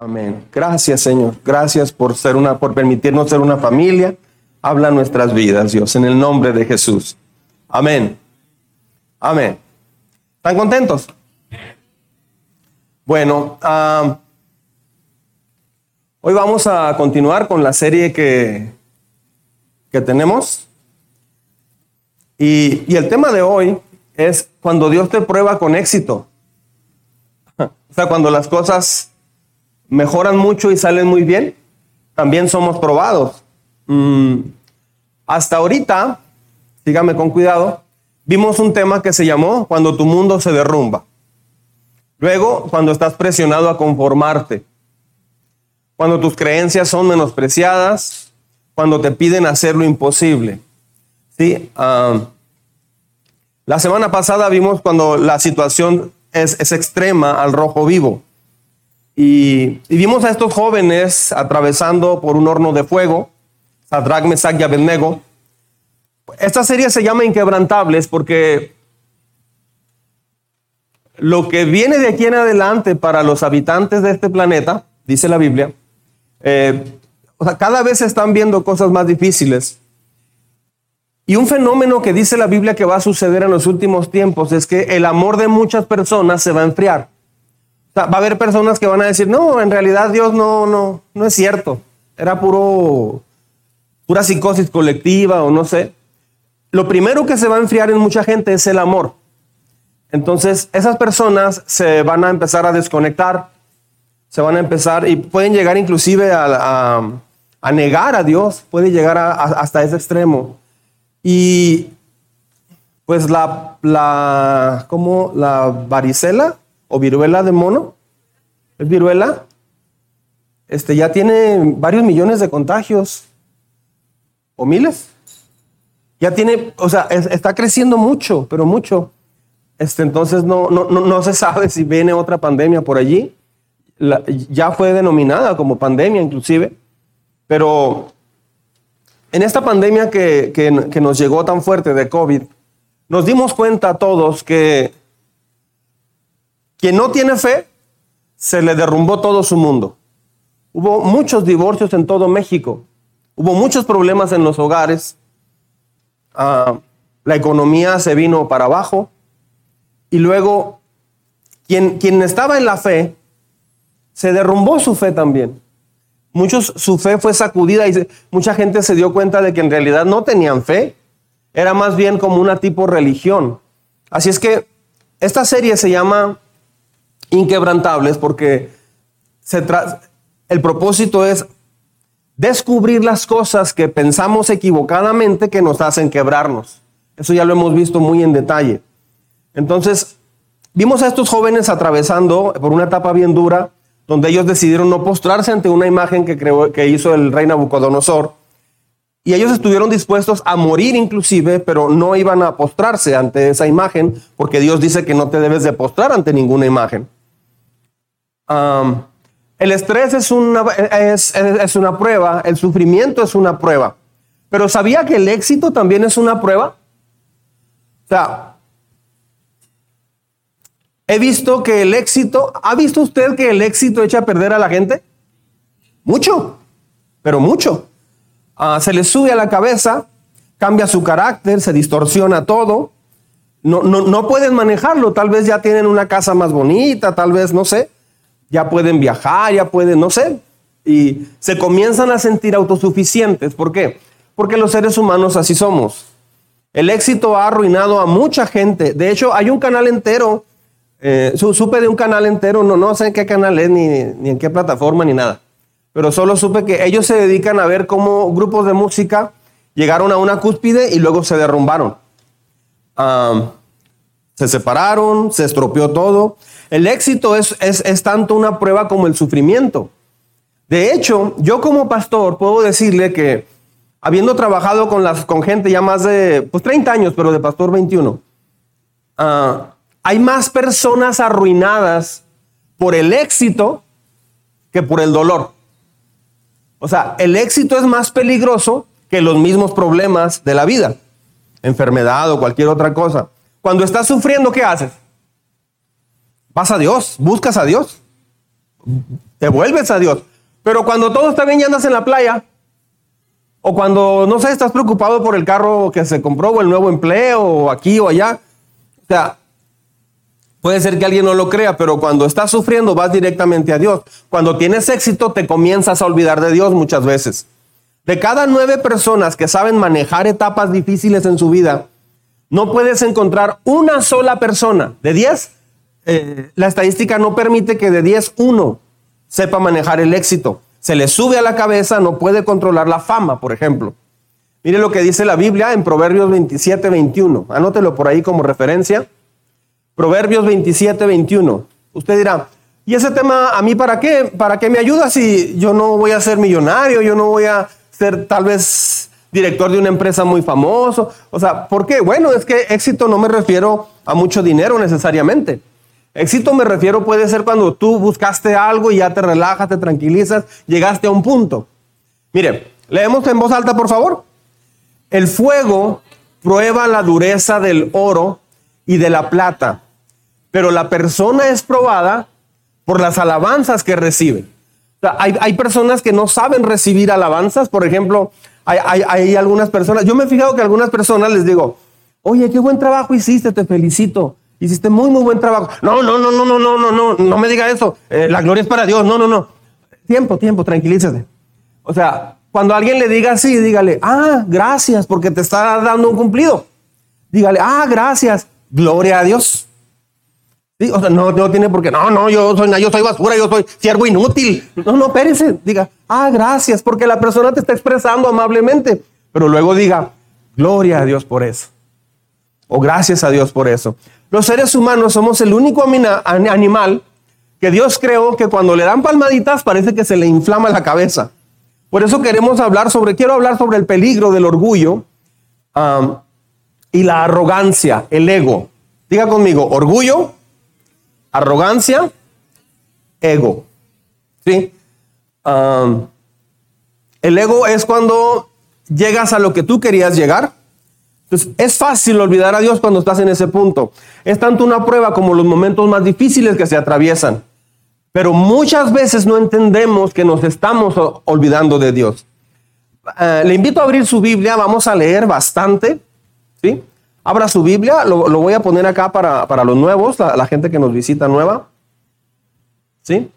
Amén. Gracias, Señor. Gracias por ser una, por permitirnos ser una familia. Habla nuestras vidas, Dios, en el nombre de Jesús. Amén. Amén. ¿Están contentos? Bueno, ah, hoy vamos a continuar con la serie que, que tenemos. Y, y el tema de hoy es cuando Dios te prueba con éxito. O sea, cuando las cosas mejoran mucho y salen muy bien, también somos probados. Mm, hasta ahorita, sígame con cuidado, vimos un tema que se llamó Cuando tu mundo se derrumba. Luego, cuando estás presionado a conformarte. Cuando tus creencias son menospreciadas. Cuando te piden hacer lo imposible. ¿Sí? Ah, la semana pasada vimos cuando la situación es, es extrema al rojo vivo. Y, vimos a estos jóvenes atravesando por un horno de fuego, Sadrach, Mesach y Abednego. Esta serie se llama Inquebrantables porque lo que viene de aquí en adelante para los habitantes de este planeta, dice la Biblia, eh, cada vez se están viendo cosas más difíciles. Y un fenómeno que dice la Biblia que va a suceder en los últimos tiempos es que el amor de muchas personas se va a enfriar va a haber personas que van a decir, no, en realidad Dios no, no, no es cierto. Era puro, pura psicosis colectiva o no sé. Lo primero que se va a enfriar en mucha gente es el amor. Entonces, esas personas se van a empezar a desconectar, se van a empezar y pueden llegar inclusive a, a, negar a Dios, puede llegar hasta ese extremo. Y pues la, la, como la varicela, o viruela de mono, es viruela, este, ya tiene varios millones de contagios, o miles. Ya tiene, o sea, está creciendo mucho, pero mucho. Este, entonces no, no, no, se sabe si viene otra pandemia por allí. ya fue denominada como pandemia inclusive, pero en esta pandemia que, que, que nos llegó tan fuerte de COVID, nos dimos cuenta todos que quien no tiene fe, se le derrumbó todo su mundo. Hubo muchos divorcios en todo México. Hubo muchos problemas en los hogares. Ah, la economía se vino para abajo. Y luego, quien, quien estaba en la fe, se derrumbó su fe también. Muchos, su fe fue sacudida y mucha gente se dio cuenta de que en realidad no tenían fe. Era más bien como una tipo religión. Así es que esta serie se llama inquebrantables porque el propósito es descubrir las cosas que pensamos equivocadamente que nos hacen quebrarnos. Eso ya lo hemos visto muy en detalle. Entonces, vimos a estos jóvenes atravesando por una etapa bien dura, donde ellos decidieron no postrarse ante una imagen que, creó, que hizo el rey Nabucodonosor. Y ellos estuvieron dispuestos a morir inclusive, pero no iban a postrarse ante esa imagen, porque Dios dice que no te debes de postrar ante ninguna imagen el estrés es una, es, es una prueba, el sufrimiento es una prueba. Pero ¿sabía que el éxito también es una prueba? O sea, he visto que el éxito, ¿ha visto usted que el éxito echa a perder a la gente? Mucho, pero mucho. Ah, se le sube a la cabeza, cambia su carácter, se distorsiona todo. No, no, no pueden manejarlo, tal vez ya tienen una casa más bonita, tal vez, no sé ya pueden viajar, ya pueden, no sé, y se comienzan a sentir autosuficientes. ¿Por qué? Porque los seres humanos así somos. El éxito ha arruinado a mucha gente. De hecho, hay un canal entero, eh, supe de un canal entero, no, no sé en qué canal es, ni, ni, en qué plataforma, ni nada. Pero solo supe que ellos se dedican a ver cómo grupos de música llegaron a una cúspide y luego se derrumbaron. Se separaron, se estropeó todo. El éxito es, es, tanto una prueba como el sufrimiento. De hecho, yo como pastor puedo decirle que habiendo trabajado con, las, con gente ya más de pues, 30 años, pero de pastor 21, ah, hay más personas arruinadas por el éxito que por el dolor. O sea, el éxito es más peligroso que los mismos problemas de la vida, enfermedad o cualquier otra cosa. Cuando estás sufriendo, ¿qué haces? Vas a Dios, buscas a Dios. te vuelves a Dios. Pero cuando todo está bien y andas en la playa, o cuando, no sé, estás preocupado por el carro que se compró, o el nuevo empleo, o aquí o allá. O sea, puede ser que alguien no lo crea, pero cuando estás sufriendo vas directamente a Dios. Cuando tienes éxito te comienzas a olvidar de Dios muchas veces. De cada nueve personas que saben manejar etapas difíciles en su vida, no puedes encontrar una sola persona. De diez, eh, la estadística no permite que de diez uno sepa manejar el éxito. Se le sube a la cabeza, no puede controlar la fama, por ejemplo. Mire lo que dice la Biblia en Proverbios 27, 21. Anótelo por ahí como referencia. Proverbios 27, 21. Usted dirá, ¿y ese tema a mí para qué? ¿Para qué me ayuda si yo no voy a ser millonario? Yo no voy a ser tal vez director de una empresa muy famoso. O sea, ¿por qué? Bueno, es que éxito no me refiero a mucho dinero necesariamente. Éxito me refiero puede ser cuando tú buscaste algo y ya te relajas, te tranquilizas, llegaste a un punto. Mire, leemos en voz alta, por favor. El fuego prueba la dureza del oro y de la plata, pero la persona es probada por las alabanzas que recibe hay, personas que no saben recibir alabanzas. Por ejemplo, hay, algunas personas, yo me he fijado que algunas personas les digo, oye, qué buen trabajo hiciste, te felicito. Hiciste muy, muy buen trabajo. No, no, no, no, no, no, no, no, no me diga eso. Eh, la gloria es para Dios. No, no, no. Tiempo, tiempo, tranquilízate. O sea, cuando alguien le diga así, dígale, ah, gracias, porque te está dando un cumplido. Dígale, ah, gracias, gloria a Dios. O sea, no, no tiene por qué, no, no, yo soy, yo soy basura, yo soy siervo inútil. No, no, espérese, diga, ah, gracias, porque la persona te está expresando amablemente. Pero luego diga, gloria a Dios por eso. O gracias a Dios por eso. Los seres humanos somos el único animal que Dios creó que cuando le dan palmaditas parece que se le inflama la cabeza. Por eso queremos hablar sobre, quiero hablar sobre el peligro del orgullo y la arrogancia, el ego. Diga conmigo, orgullo, arrogancia, ego. ¿Sí? el ego es cuando llegas a lo que tú querías llegar. Entonces, es fácil olvidar a Dios cuando estás en ese punto. Es tanto una prueba como los momentos más difíciles que se atraviesan. Pero muchas veces no entendemos que nos estamos olvidando de Dios. Ah, le invito a abrir su Biblia, vamos a leer bastante. ¿sí? Abra su Biblia, lo, voy a poner acá para, los nuevos, la, gente que nos visita nueva. ¿Sí?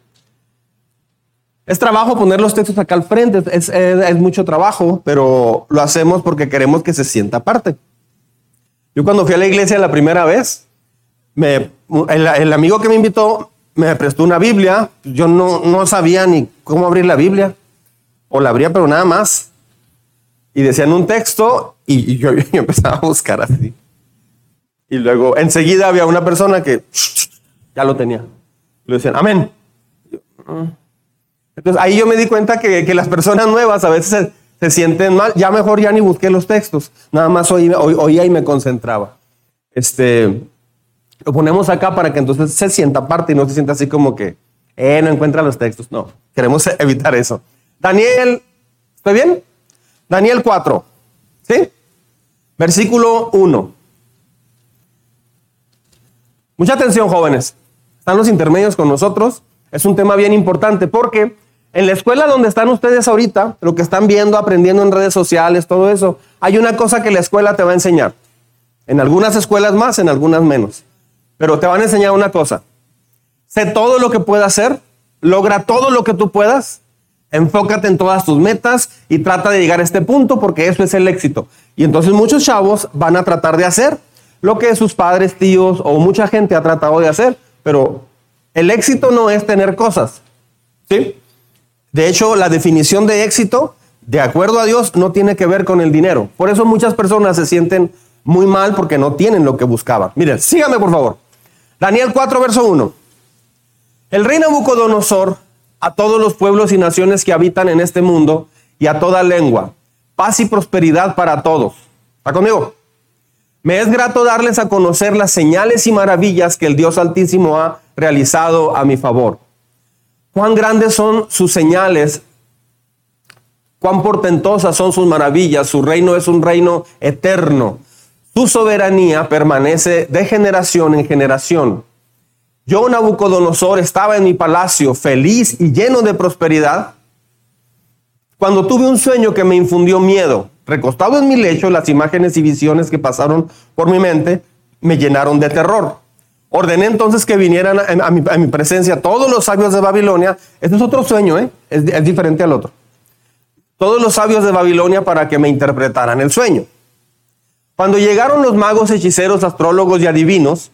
Es trabajo poner los textos acá al frente, es, mucho trabajo, pero lo hacemos porque queremos que se sienta parte. Yo cuando fui a la iglesia la primera vez, el, amigo que me invitó me prestó una Biblia, yo no, no sabía ni cómo abrir la Biblia, o la abría pero nada más. Y decían un texto y, yo, empezaba a buscar así. Y luego enseguida había una persona que ya lo tenía. Le decían, amén. Entonces ahí yo me di cuenta que, las personas nuevas a veces se, sienten mal. Ya mejor ya ni busqué los textos. Nada más oía, y me concentraba. Este, lo ponemos acá para que entonces se sienta parte y no se sienta así como que, eh, no encuentra los textos. No, queremos evitar eso. Daniel, ¿estoy bien? Daniel 4, ¿sí? Versículo 1. Mucha atención, jóvenes. Están los intermedios con nosotros. Es un tema bien importante porque en la escuela donde están ustedes ahorita, lo que están viendo, aprendiendo en redes sociales, todo eso, hay una cosa que la escuela te va a enseñar. En algunas escuelas más, en algunas menos. Pero te van a enseñar una cosa. Sé todo lo que puedas hacer, logra todo lo que tú puedas, enfócate en todas tus metas y trata de llegar a este punto porque eso es el éxito. Y entonces muchos chavos van a tratar de hacer lo que sus padres, tíos o mucha gente ha tratado de hacer, pero el éxito no es tener cosas. ¿sí? De hecho, la definición de éxito, de acuerdo a Dios, no tiene que ver con el dinero. Por eso muchas personas se sienten muy mal porque no tienen lo que buscaban. Miren, síganme por favor. Daniel 4, verso 1. El rey Nabucodonosor a todos los pueblos y naciones que habitan en este mundo y a toda lengua. Paz y prosperidad para todos. ¿Está conmigo? Me es grato darles a conocer las señales y maravillas que el Dios Altísimo ha realizado a mi favor. Cuán grandes son sus señales, cuán portentosas son sus maravillas. Su reino es un reino eterno. Su soberanía permanece de generación en generación. yo, Nabucodonosor, estaba en mi palacio feliz y lleno de prosperidad, cuando tuve un sueño que me infundió miedo. Recostado en mi lecho, las imágenes y visiones que pasaron por mi mente me llenaron de terror. Ordené entonces que vinieran a, mi, presencia todos los sabios de Babilonia. Este es otro sueño, ¿eh? es diferente al otro. Todos los sabios de Babilonia para que me interpretaran el sueño. Cuando llegaron los magos, hechiceros, astrólogos y adivinos,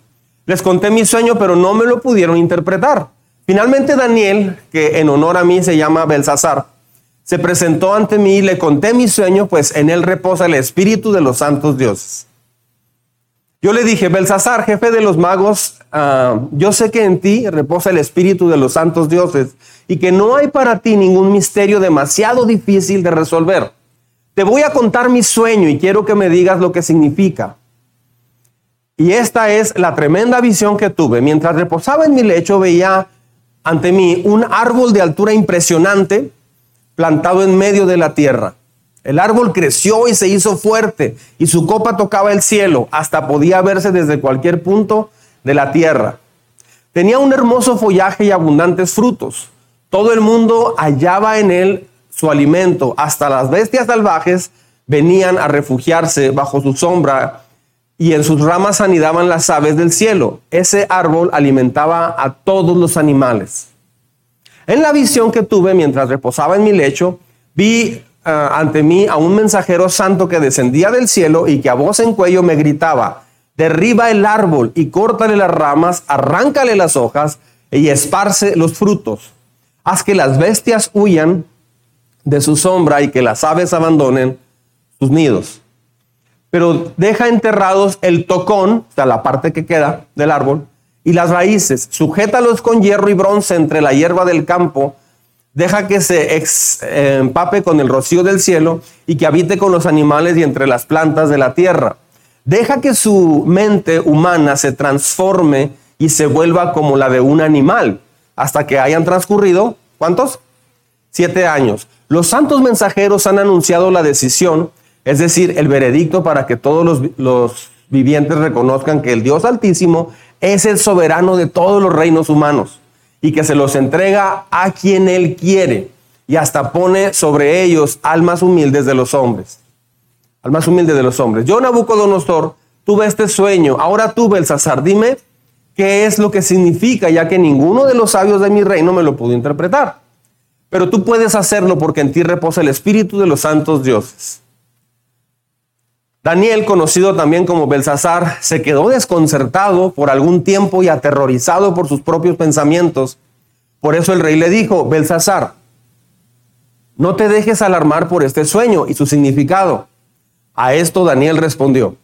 les conté mi sueño, pero no me lo pudieron interpretar. Finalmente Daniel, que en honor a mí se llama Belsasar, se presentó ante mí y le conté mi sueño, pues en él reposa el espíritu de los santos dioses. Yo le dije, Belsasar, jefe de los magos, ah, yo sé que en ti reposa el espíritu de los santos dioses y que no hay para ti ningún misterio demasiado difícil de resolver. Te voy a contar mi sueño y quiero que me digas lo que significa. Y esta es la tremenda visión que tuve. Mientras reposaba en mi lecho veía ante mí un árbol de altura impresionante plantado en medio de la tierra. El árbol creció y se hizo fuerte y su copa tocaba el cielo, hasta podía verse desde cualquier punto de la tierra. Tenía un hermoso follaje y abundantes frutos. Todo el mundo hallaba en él su alimento. Hasta las bestias salvajes venían a refugiarse bajo su sombra y en sus ramas anidaban las aves del cielo. Ese árbol alimentaba a todos los animales. En la visión que tuve mientras reposaba en mi lecho, vi ah, ante mí a un mensajero santo que descendía del cielo y que a voz en cuello me gritaba, derriba el árbol y córtale las ramas, arráncale las hojas y esparce los frutos. Haz que las bestias huyan de su sombra y que las aves abandonen sus nidos. Pero deja enterrados el tocón, o sea, la parte que queda del árbol, y las raíces, sujétalos con hierro y bronce entre la hierba del campo, deja que se eh, empape con el rocío del cielo y que habite con los animales y entre las plantas de la tierra. Deja que su mente humana se transforme y se vuelva como la de un animal, hasta que hayan transcurrido, ¿cuántos? Siete años. Los santos mensajeros han anunciado la decisión, es decir, el veredicto para que todos los, los vivientes reconozcan que el Dios Altísimo es el soberano de todos los reinos humanos y que se los entrega a quien Él quiere y hasta pone sobre ellos almas humildes de los hombres. Almas humildes de los hombres. Yo, Nabucodonosor, tuve este sueño. Ahora tuve el Sazar. Dime qué es lo que significa, ya que ninguno de los sabios de mi reino me lo pudo interpretar. Pero tú puedes hacerlo porque en ti reposa el espíritu de los santos dioses. Daniel, conocido también como Belsasar, se quedó desconcertado por algún tiempo y aterrorizado por sus propios pensamientos. Por eso el rey le dijo, Belsasar, no te dejes alarmar por este sueño y su significado. A esto Daniel respondió,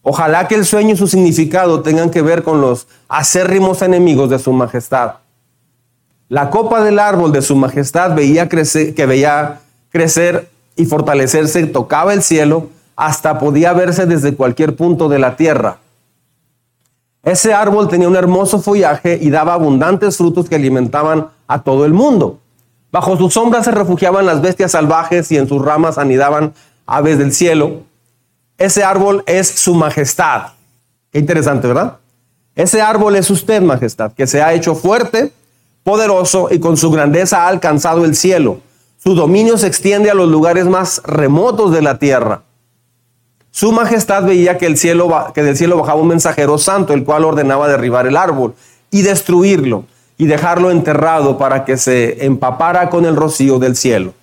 ojalá que el sueño y su significado tengan que ver con los acérrimos enemigos de su majestad. La copa del árbol de su majestad veía crecer, que veía crecer y fortalecerse, tocaba el cielo, hasta podía verse desde cualquier punto de la tierra. Ese árbol tenía un hermoso follaje y daba abundantes frutos que alimentaban a todo el mundo. Bajo su sombra se refugiaban las bestias salvajes y en sus ramas anidaban aves del cielo. Ese árbol es su majestad. Qué interesante, ¿verdad? Ese árbol es usted, majestad, que se ha hecho fuerte, poderoso y con su grandeza ha alcanzado el cielo. Su dominio se extiende a los lugares más remotos de la tierra. Su majestad veía que, el cielo, que del cielo bajaba un mensajero santo, el cual ordenaba derribar el árbol y destruirlo y dejarlo enterrado para que se empapara con el rocío del cielo.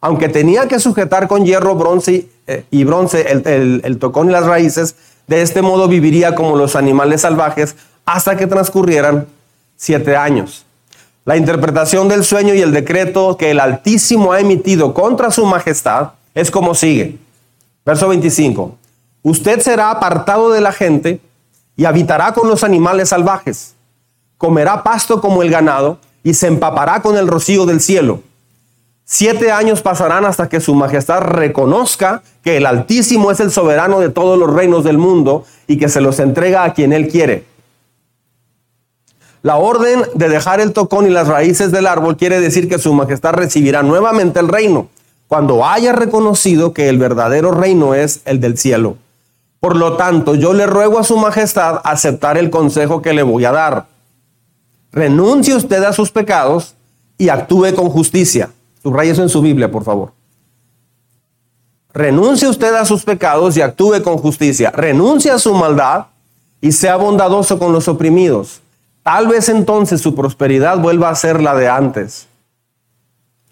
Aunque tenía que sujetar con hierro bronce eh, y bronce el, el tocón y las raíces, de este modo viviría como los animales salvajes hasta que transcurrieran siete años. La interpretación del sueño y el decreto que el Altísimo ha emitido contra su majestad es como sigue. Verso 25. Usted será apartado de la gente y habitará con los animales salvajes. Comerá pasto como el ganado y se empapará con el rocío del cielo. Siete años pasarán hasta que su majestad reconozca que el Altísimo es el soberano de todos los reinos del mundo y que se los entrega a quien él quiere. La orden de dejar el tocón y las raíces del árbol quiere decir que su majestad recibirá nuevamente el reino cuando haya reconocido que el verdadero reino es el del cielo. Por lo tanto, yo le ruego a su majestad aceptar el consejo que le voy a dar. renuncie usted a sus pecados y actúe con justicia. Subraya eso en su Biblia, por favor. Renuncie usted a sus pecados y actúe con justicia. Renuncie a su maldad y sea bondadoso con los oprimidos. Tal vez entonces su prosperidad vuelva a ser la de antes.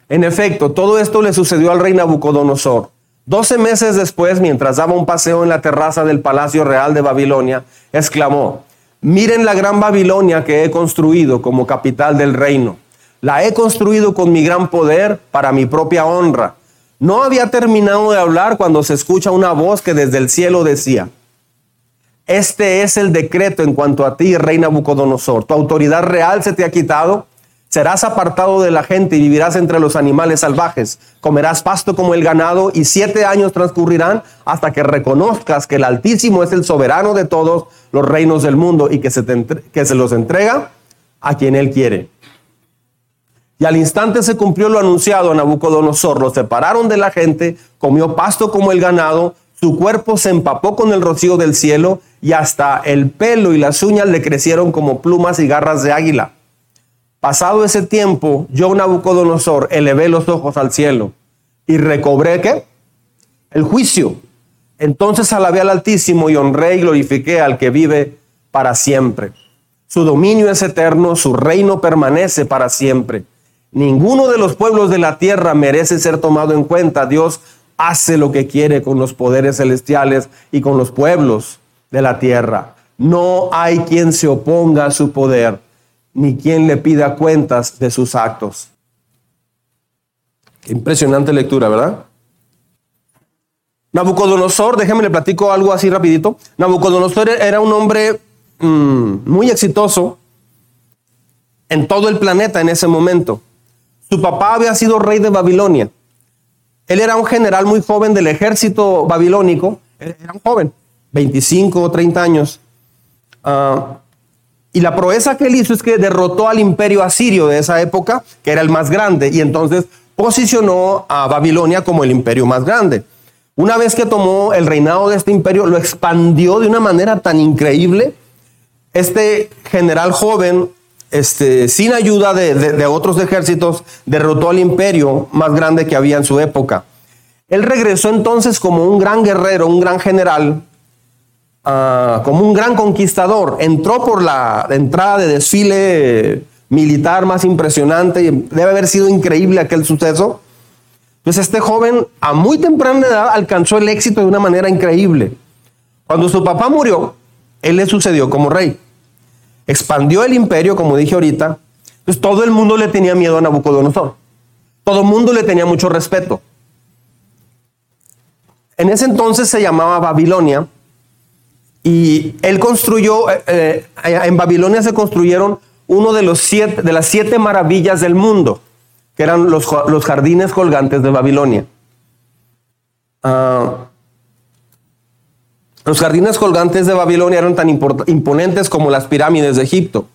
En efecto, todo esto le sucedió al rey Nabucodonosor. Doce meses después, mientras daba un paseo en la terraza del Palacio Real de Babilonia, exclamó, miren la gran Babilonia que he construido como capital del reino. La he construido con mi gran poder para mi propia honra. No había terminado de hablar cuando se escucha una voz que desde el cielo decía, este es el decreto en cuanto a ti, rey Nabucodonosor. Tu autoridad real se te ha quitado Serás apartado de la gente y vivirás entre los animales salvajes. Comerás pasto como el ganado y siete años transcurrirán hasta que reconozcas que el Altísimo es el soberano de todos los reinos del mundo y que se, que se los entrega a quien él quiere. Y al instante se cumplió lo anunciado a Nabucodonosor. Lo separaron de la gente, comió pasto como el ganado, su cuerpo se empapó con el rocío del cielo y hasta el pelo y las uñas le crecieron como plumas y garras de águila. Pasado ese tiempo, yo, Nabucodonosor, elevé los ojos al cielo y recobré qué? El juicio. Entonces alabé al Altísimo y honré y glorifiqué al que vive para siempre. Su dominio es eterno, su reino permanece para siempre. Ninguno de los pueblos de la tierra merece ser tomado en cuenta. Dios hace lo que quiere con los poderes celestiales y con los pueblos de la tierra. No hay quien se oponga a su poder ni quien le pida cuentas de sus actos. impresionante lectura, ¿verdad? Nabucodonosor, déjeme le platico algo así rapidito. Nabucodonosor era un hombre mm, muy exitoso en todo el planeta en ese momento. Su papá había sido rey de Babilonia. Él era un general muy joven del ejército babilónico. Era un joven, 25 o 30 años. Uh, y la proeza que él hizo es que derrotó al imperio asirio de esa época, que era el más grande, y entonces posicionó a Babilonia como el imperio más grande. Una vez que tomó el reinado de este imperio, lo expandió de una manera tan increíble. Este general joven, este, sin ayuda de, de otros ejércitos, derrotó al imperio más grande que había en su época. Él regresó entonces como un gran guerrero, un gran general, Ah, como un gran conquistador. Entró por la entrada de desfile militar más impresionante debe haber sido increíble aquel suceso. Pues este joven a muy temprana edad alcanzó el éxito de una manera increíble. Cuando su papá murió, él le sucedió como rey. Expandió el imperio, como dije ahorita. Pues todo el mundo le tenía miedo a Nabucodonosor. Todo el mundo le tenía mucho respeto. En ese entonces se llamaba Babilonia y él construyó, eh, eh, en Babilonia se construyeron uno de, los siete, de las siete maravillas del mundo, que eran los, los jardines colgantes de Babilonia. Ah, los jardines colgantes de Babilonia eran tan imponentes como las pirámides de Egipto.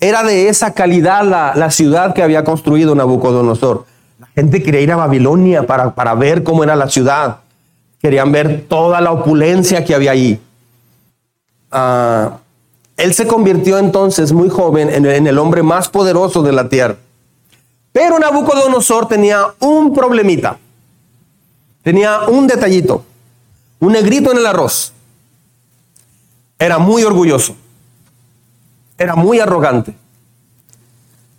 Era de esa calidad la, la, ciudad que había construido Nabucodonosor. La gente quería ir a Babilonia para, para ver cómo era la ciudad. Querían ver toda la opulencia que había allí. Ah, él se convirtió entonces muy joven en, en el hombre más poderoso de la tierra. Pero Nabucodonosor tenía un problemita. Tenía un detallito, un negrito en el arroz. Era muy orgulloso. Era muy arrogante.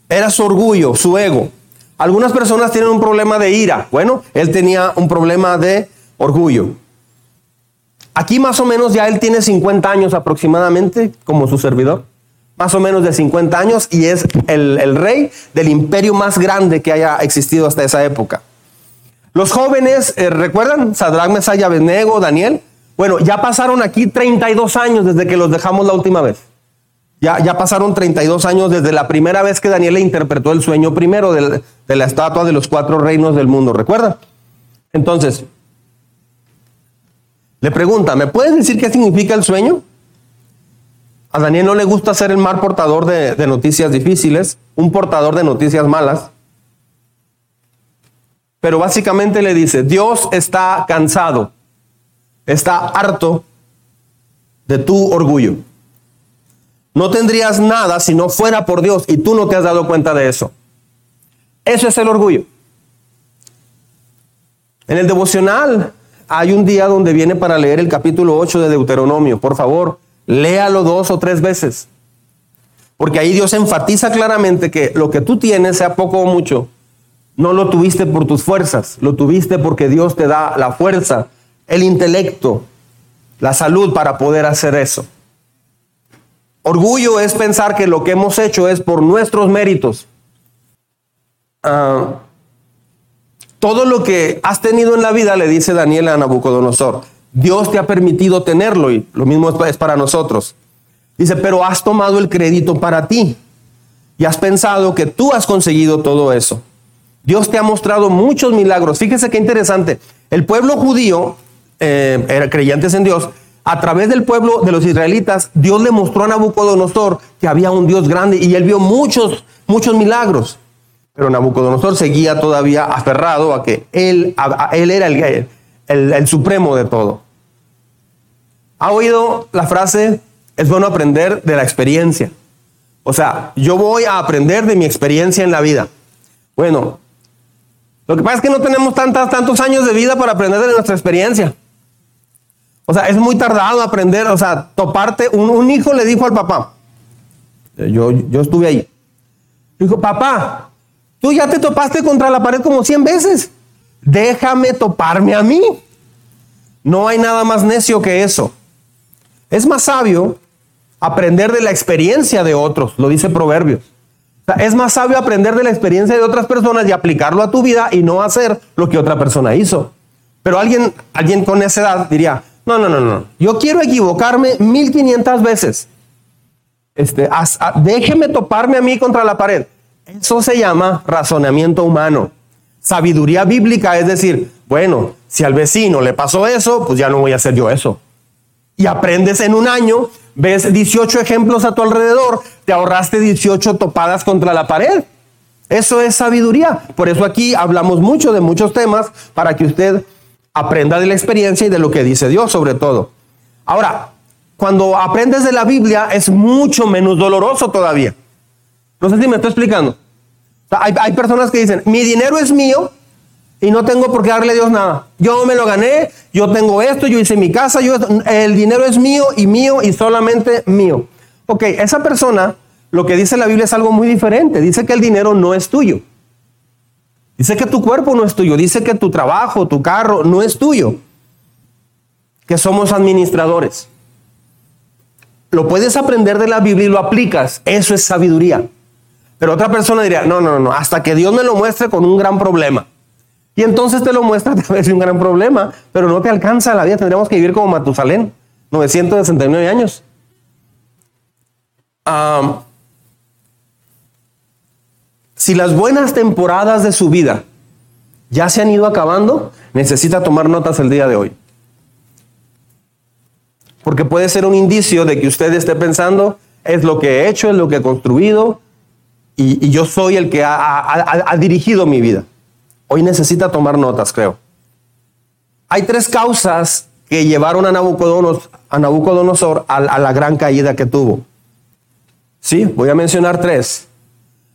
Era su orgullo, su ego. Algunas personas tienen un problema de ira. Bueno, él tenía un problema de orgullo. Aquí más o menos ya él tiene 50 años aproximadamente como su servidor. Más o menos de 50 años y es el, rey del imperio más grande que haya existido hasta esa época. Los jóvenes, eh, ¿recuerdan? Sadrach, Mesaya, Abednego, Daniel. Bueno, ya pasaron aquí 32 años desde que los dejamos la última vez. Ya, ya pasaron 32 años desde la primera vez que Daniel interpretó el sueño primero de, de la estatua de los cuatro reinos del mundo. ¿Recuerdan? Entonces, le pregunta, ¿me puedes decir qué significa el sueño? A Daniel no le gusta ser el mar portador de, de noticias difíciles, un portador de noticias malas. Pero básicamente le dice, Dios está cansado, está harto de tu orgullo. No tendrías nada si no fuera por Dios y tú no te has dado cuenta de eso. Eso es el orgullo. En el devocional hay un día donde viene para leer el capítulo 8 de Deuteronomio. Por favor, léalo dos o tres veces. Porque ahí Dios enfatiza claramente que lo que tú tienes, sea poco o mucho, no lo tuviste por tus fuerzas, lo tuviste porque Dios te da la fuerza, el intelecto, la salud para poder hacer eso. Orgullo es pensar que lo que hemos hecho es por nuestros méritos. Ah, todo lo que has tenido en la vida, le dice Daniel a Nabucodonosor, Dios te ha permitido tenerlo y lo mismo es para nosotros. Dice, pero has tomado el crédito para ti y has pensado que tú has conseguido todo eso. Dios te ha mostrado muchos milagros. Fíjese qué interesante. El pueblo judío, eh, era creyentes en Dios, a través del pueblo de los israelitas, Dios le mostró a Nabucodonosor que había un Dios grande y él vio muchos, muchos milagros. Pero Nabucodonosor seguía todavía aferrado a que él, él era el, el, supremo de todo. ¿Ha oído la frase? Es bueno aprender de la experiencia. O sea, yo voy a aprender de mi experiencia en la vida. Bueno, lo que pasa es que no tenemos tantas, tantos años de vida para aprender de nuestra experiencia. O sea, es muy tardado aprender, o sea, toparte. Un, hijo le dijo al papá, yo, yo estuve ahí. Dijo, papá, tú ya te topaste contra la pared como 100 veces. Déjame toparme a mí. No hay nada más necio que eso. Es más sabio aprender de la experiencia de otros, lo dice Proverbios. es más sabio aprender de la experiencia de otras personas y aplicarlo a tu vida y no hacer lo que otra persona hizo. Pero alguien, alguien con esa edad diría, no, no, no, no. Yo quiero equivocarme 1500 veces. Este, déjeme toparme a mí contra la pared. Eso se llama razonamiento humano. Sabiduría bíblica es decir, bueno, si al vecino le pasó eso, pues ya no voy a hacer yo eso. Y aprendes en un año, ves 18 ejemplos a tu alrededor, te ahorraste 18 topadas contra la pared. Eso es sabiduría. Por eso aquí hablamos mucho de muchos temas para que usted aprenda de la experiencia y de lo que dice Dios sobre todo. Ahora, cuando aprendes de la Biblia es mucho menos doloroso todavía. No sé si me estoy explicando. hay, personas que dicen, mi dinero es mío y no tengo por qué darle a Dios nada. Yo me lo gané, yo tengo esto, yo hice mi casa, yo, el dinero es mío y mío y solamente mío. Ok, esa persona, lo que dice la Biblia es algo muy diferente. Dice que el dinero no es tuyo. Dice que tu cuerpo no es tuyo, dice que tu trabajo, tu carro no es tuyo, que somos administradores. Lo puedes aprender de la Biblia y lo aplicas, eso es sabiduría. Pero otra persona diría, no, no, no, hasta que Dios me lo muestre con un gran problema. Y entonces te lo muestra a través de un gran problema, pero no te alcanza la vida, tendríamos que vivir como Matusalén, 969 años. Si las buenas temporadas de su vida ya se han ido acabando, necesita tomar notas el día de hoy. Porque puede ser un indicio de que usted esté pensando, es lo que he hecho, es lo que he construido, y, yo soy el que ha, dirigido mi vida. Hoy necesita tomar notas, creo. Hay tres causas que llevaron a Nabucodonosor, a, a la gran caída que tuvo. Sí, voy a mencionar tres.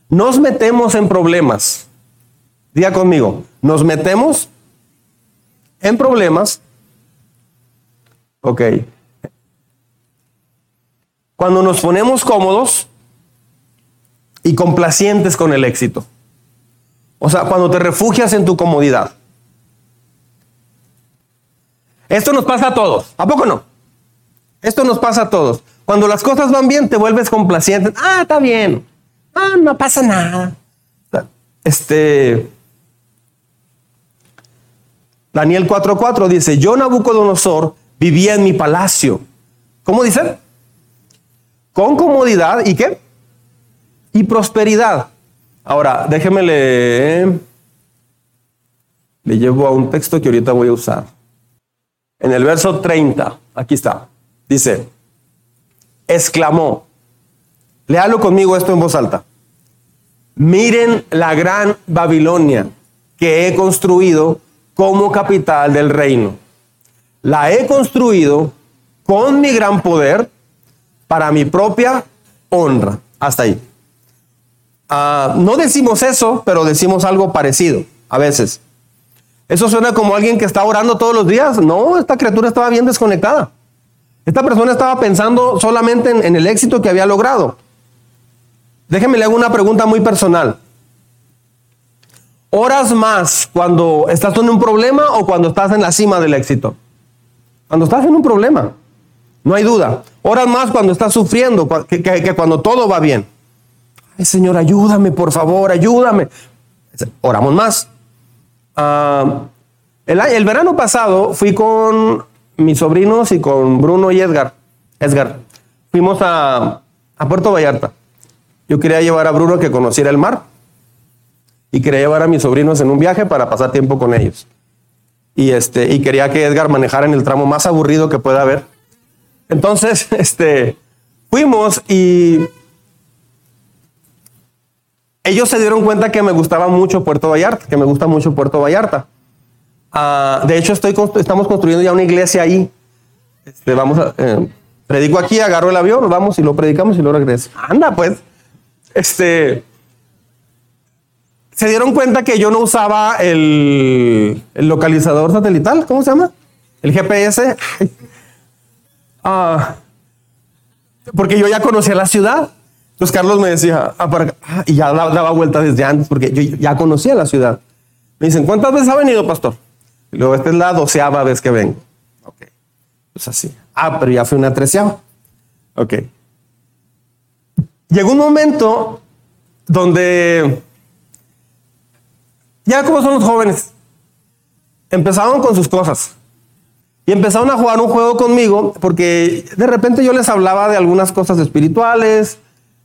Nos metemos en problemas. Diga conmigo, nos metemos en problemas. Ok. Cuando nos ponemos cómodos y complacientes con el éxito. O sea, cuando te refugias en tu comodidad. Esto nos pasa a todos. ¿A poco no? Esto nos pasa a todos. Cuando las cosas van bien, te vuelves complaciente. Ah, está bien. Ah, no pasa nada. Este. Daniel 4:4 dice: Yo, Nabucodonosor, vivía en mi palacio. ¿Cómo dice? Con comodidad y qué? Y prosperidad. Ahora, déjeme leer. Le llevo a un texto que ahorita voy a usar. En el verso 30, aquí está. Dice: Exclamó, Léalo conmigo esto en voz alta. Miren la gran Babilonia que he construido como capital del reino. La he construido con mi gran poder para mi propia honra. Hasta ahí. Ah, no decimos eso, pero decimos algo parecido a veces. Eso suena como alguien que está orando todos los días. No, esta criatura estaba bien desconectada. Esta persona estaba pensando solamente en, el éxito que había logrado. Déjeme le hago una pregunta muy personal. ¿Oras más cuando estás en un problema o cuando estás en la cima del éxito? Cuando estás en un problema, no hay duda. Oras más cuando estás sufriendo que, cuando todo va bien. Señor, ayúdame, por favor, ayúdame. Oramos más. Ah, el, verano pasado fui con mis sobrinos y con Bruno y Edgar. Edgar. Fuimos a, Puerto Vallarta. Yo quería llevar a Bruno que conociera el mar y quería llevar a mis sobrinos en un viaje para pasar tiempo con ellos. Y, este, quería que Edgar manejara en el tramo más aburrido que pueda haber. Entonces, este, fuimos y ellos se dieron cuenta que me gustaba mucho Puerto Vallarta, que me gusta mucho Puerto Vallarta. Ah, de hecho, estamos construyendo ya una iglesia ahí. Este, vamos a, eh, predico aquí, agarro el avión, vamos y lo predicamos y luego regreso. Anda, pues. Este, se dieron cuenta que yo no usaba el, localizador satelital, ¿cómo se llama? El GPS. Ah, porque yo ya conocía la ciudad. Entonces Carlos me decía, ah, ah, y ya daba, vuelta desde antes, porque yo ya conocía la ciudad. Me dicen, ¿cuántas veces ha venido, pastor? Y luego, esta es la doceava vez que vengo. Ok. Pues así. Ah, pero ya fue una treceava. Ok. Llegó un momento donde ya como son los jóvenes, empezaron con sus cosas. Y empezaron a jugar un juego conmigo porque de repente yo les hablaba de algunas cosas espirituales,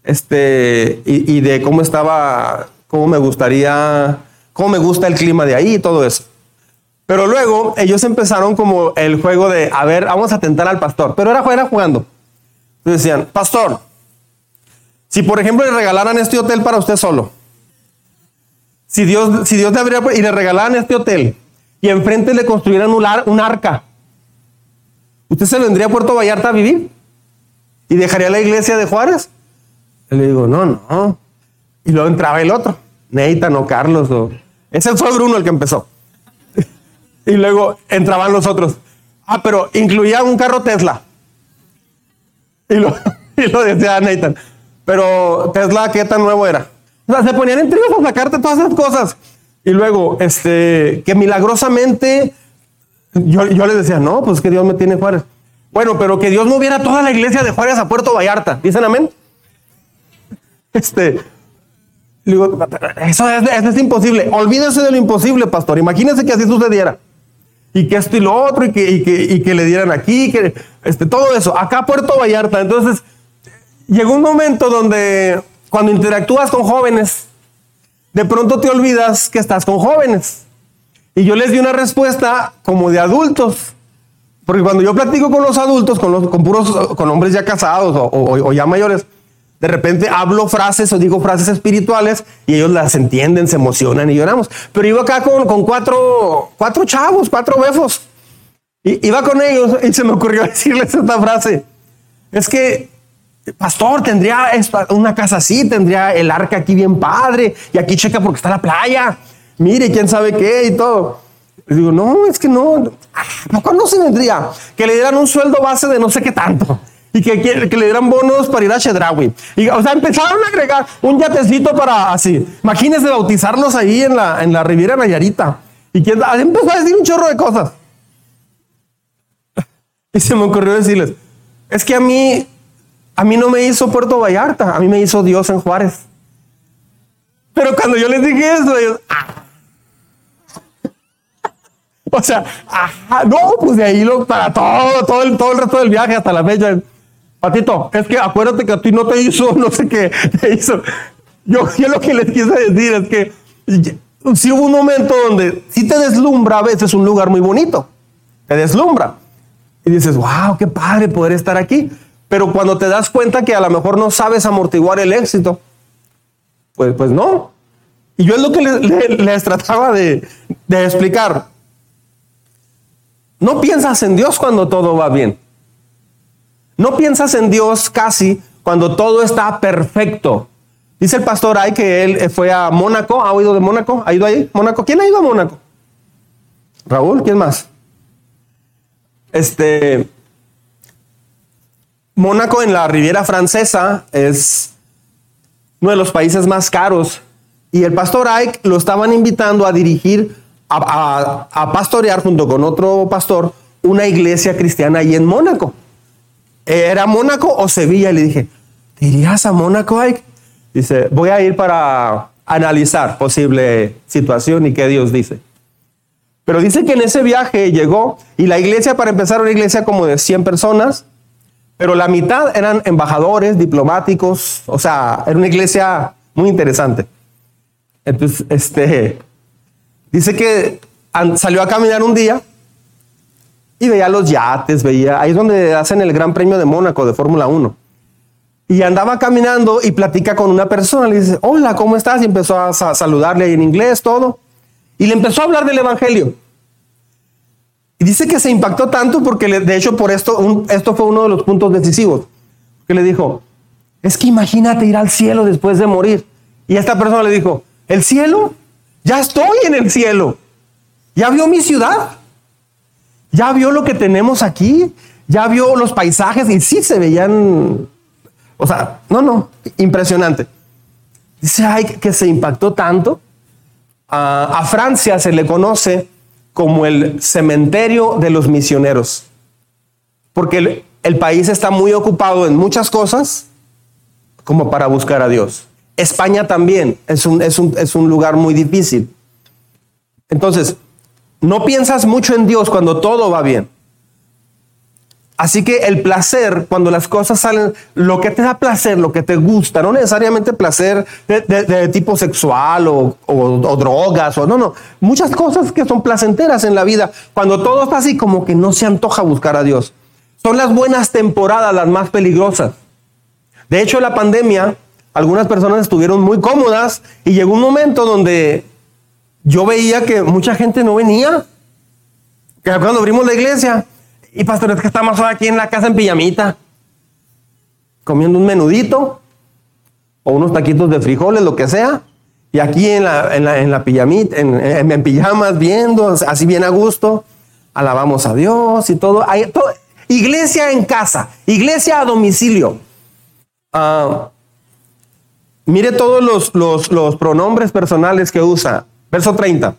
este, y, de cómo estaba, cómo me gustaría, cómo me gusta el clima de ahí y todo eso. Pero luego ellos empezaron como el juego de, a ver, vamos a tentar al pastor. Pero era, era jugando. Entonces decían, pastor, si por ejemplo le regalaran este hotel para usted solo, si Dios, si Dios le abriera y le regalaran este hotel y enfrente le construyeran un, un arca, ¿usted se vendría a Puerto Vallarta a vivir? ¿Y dejaría la iglesia de Juárez? Le digo, no, no. Y luego entraba el otro, Neitan o Carlos. O... Ese fue Bruno el que empezó. y luego entraban los otros. Ah, pero incluía un carro Tesla. Y lo, y lo decía Nathan. Pero Tesla, ¿qué tan nuevo era? O sea, se ponían entre ellos a sacarte todas esas cosas. Y luego, este, que milagrosamente, yo, yo les decía, no, pues que Dios me tiene Juárez. Bueno, pero que Dios moviera toda la iglesia de Juárez a Puerto Vallarta. ¿Dicen amén? Este, digo, eso es, imposible. Olvídese de lo imposible, pastor. Imagínense que así sucediera. Y que esto y lo otro, y que, y que, y que le dieran aquí, que este, todo eso. Acá Puerto Vallarta. Entonces, llegó un momento donde cuando interactúas con jóvenes, de pronto te olvidas que estás con jóvenes. Y yo les di una respuesta como de adultos. Porque cuando yo platico con los adultos, con, los, con puros, con hombres ya casados o, ya mayores, de repente hablo frases o digo frases espirituales y ellos las entienden, se emocionan y lloramos. Pero iba acá con, con cuatro, cuatro chavos, cuatro befos. Y iba con ellos y se me ocurrió decirles esta frase. Es que Pastor, tendría una casa así, tendría el arca aquí bien padre, y aquí checa porque está la playa. Mire, quién sabe qué y todo. Digo, no, es que no. ¿Cuándo se vendría? Que le dieran un sueldo base de no sé qué tanto. Y que, que, le dieran bonos para ir a Chedraui. Y, o sea, empezaron a agregar un yatecito para así. Imagínense bautizarlos ahí en la, en la Riviera Nayarita. Y quién empezó a decir un chorro de cosas. Y se me ocurrió decirles, es que a mí a mí no me hizo Puerto Vallarta, a mí me hizo Dios en Juárez. Pero cuando yo les dije eso, ellos, ah". O sea, no, pues de ahí para todo, todo el, todo el resto del viaje hasta la fecha. Patito, es que acuérdate que a ti no te hizo, no sé qué te hizo. Yo, lo que les quise decir es que si hubo un momento donde si te deslumbra a veces un lugar muy bonito, te deslumbra. Y dices, wow, qué padre poder estar aquí. Pero cuando te das cuenta que a lo mejor no sabes amortiguar el éxito, pues, pues no. Y yo es lo que les, trataba de explicar. No piensas en Dios cuando todo va bien. No piensas en Dios casi cuando todo está perfecto. Dice el pastor ahí que él fue a Mónaco. ¿Ha oído de Mónaco? ¿Ha ido ahí? ¿Mónaco? ¿Quién ha ido a Mónaco? Raúl, ¿quién más? Este. Mónaco en la Riviera Francesa es uno de los países más caros. Y el pastor Ike lo estaban invitando a dirigir, a, a pastorear junto con otro pastor, una iglesia cristiana ahí en Mónaco. ¿Era Mónaco o Sevilla? Le dije, ¿irías a Mónaco, Ike? Dice, voy a ir para analizar posible situación y qué Dios dice. Pero dice que en ese viaje llegó y la iglesia, para empezar, una iglesia como de 100 personas, pero la mitad eran embajadores, diplomáticos, o sea, era una iglesia muy interesante. Entonces, este, dice que salió a caminar un día y veía los yates, veía, ahí es donde hacen el Gran Premio de Mónaco de Fórmula 1. Y andaba caminando y platica con una persona, le dice, hola, ¿cómo estás? Y empezó a saludarle en inglés, todo. Y le empezó a hablar del Evangelio. Y dice que se impactó tanto porque, de hecho, por esto, esto fue uno de los puntos decisivos. Que le dijo, es que imagínate ir al cielo después de morir. Y esta persona le dijo, ¿el cielo? Ya estoy en el cielo. ¿Ya vio mi ciudad? ¿Ya vio lo que tenemos aquí? ¿Ya vio los paisajes? Y sí se veían, o sea, no, no, impresionante. Dice, ay, que se impactó tanto. a Francia se le conoce como el cementerio de los misioneros, porque el, país está muy ocupado en muchas cosas como para buscar a Dios. España también es un, lugar muy difícil. Entonces, no piensas mucho en Dios cuando todo va bien. Así que el placer, cuando las cosas salen, lo que te da placer, lo que te gusta, no necesariamente placer de, tipo sexual o, o, drogas, o no, no, muchas cosas que son placenteras en la vida, cuando todo está así como que no se antoja buscar a Dios. Son las buenas temporadas las más peligrosas. De hecho, la pandemia, algunas personas estuvieron muy cómodas y llegó un momento donde yo veía que mucha gente no venía. Que cuando abrimos la iglesia, y pastor, es que estamos aquí en la casa en pijamita, comiendo un menudito o unos taquitos de frijoles, lo que sea. Y aquí en la, en la, pijamita, en, pijamas, viendo, así bien a gusto, alabamos a Dios y todo. Hay, iglesia en casa, iglesia a domicilio. Ah, mire todos los, los, los pronombres personales que usa. Verso 30.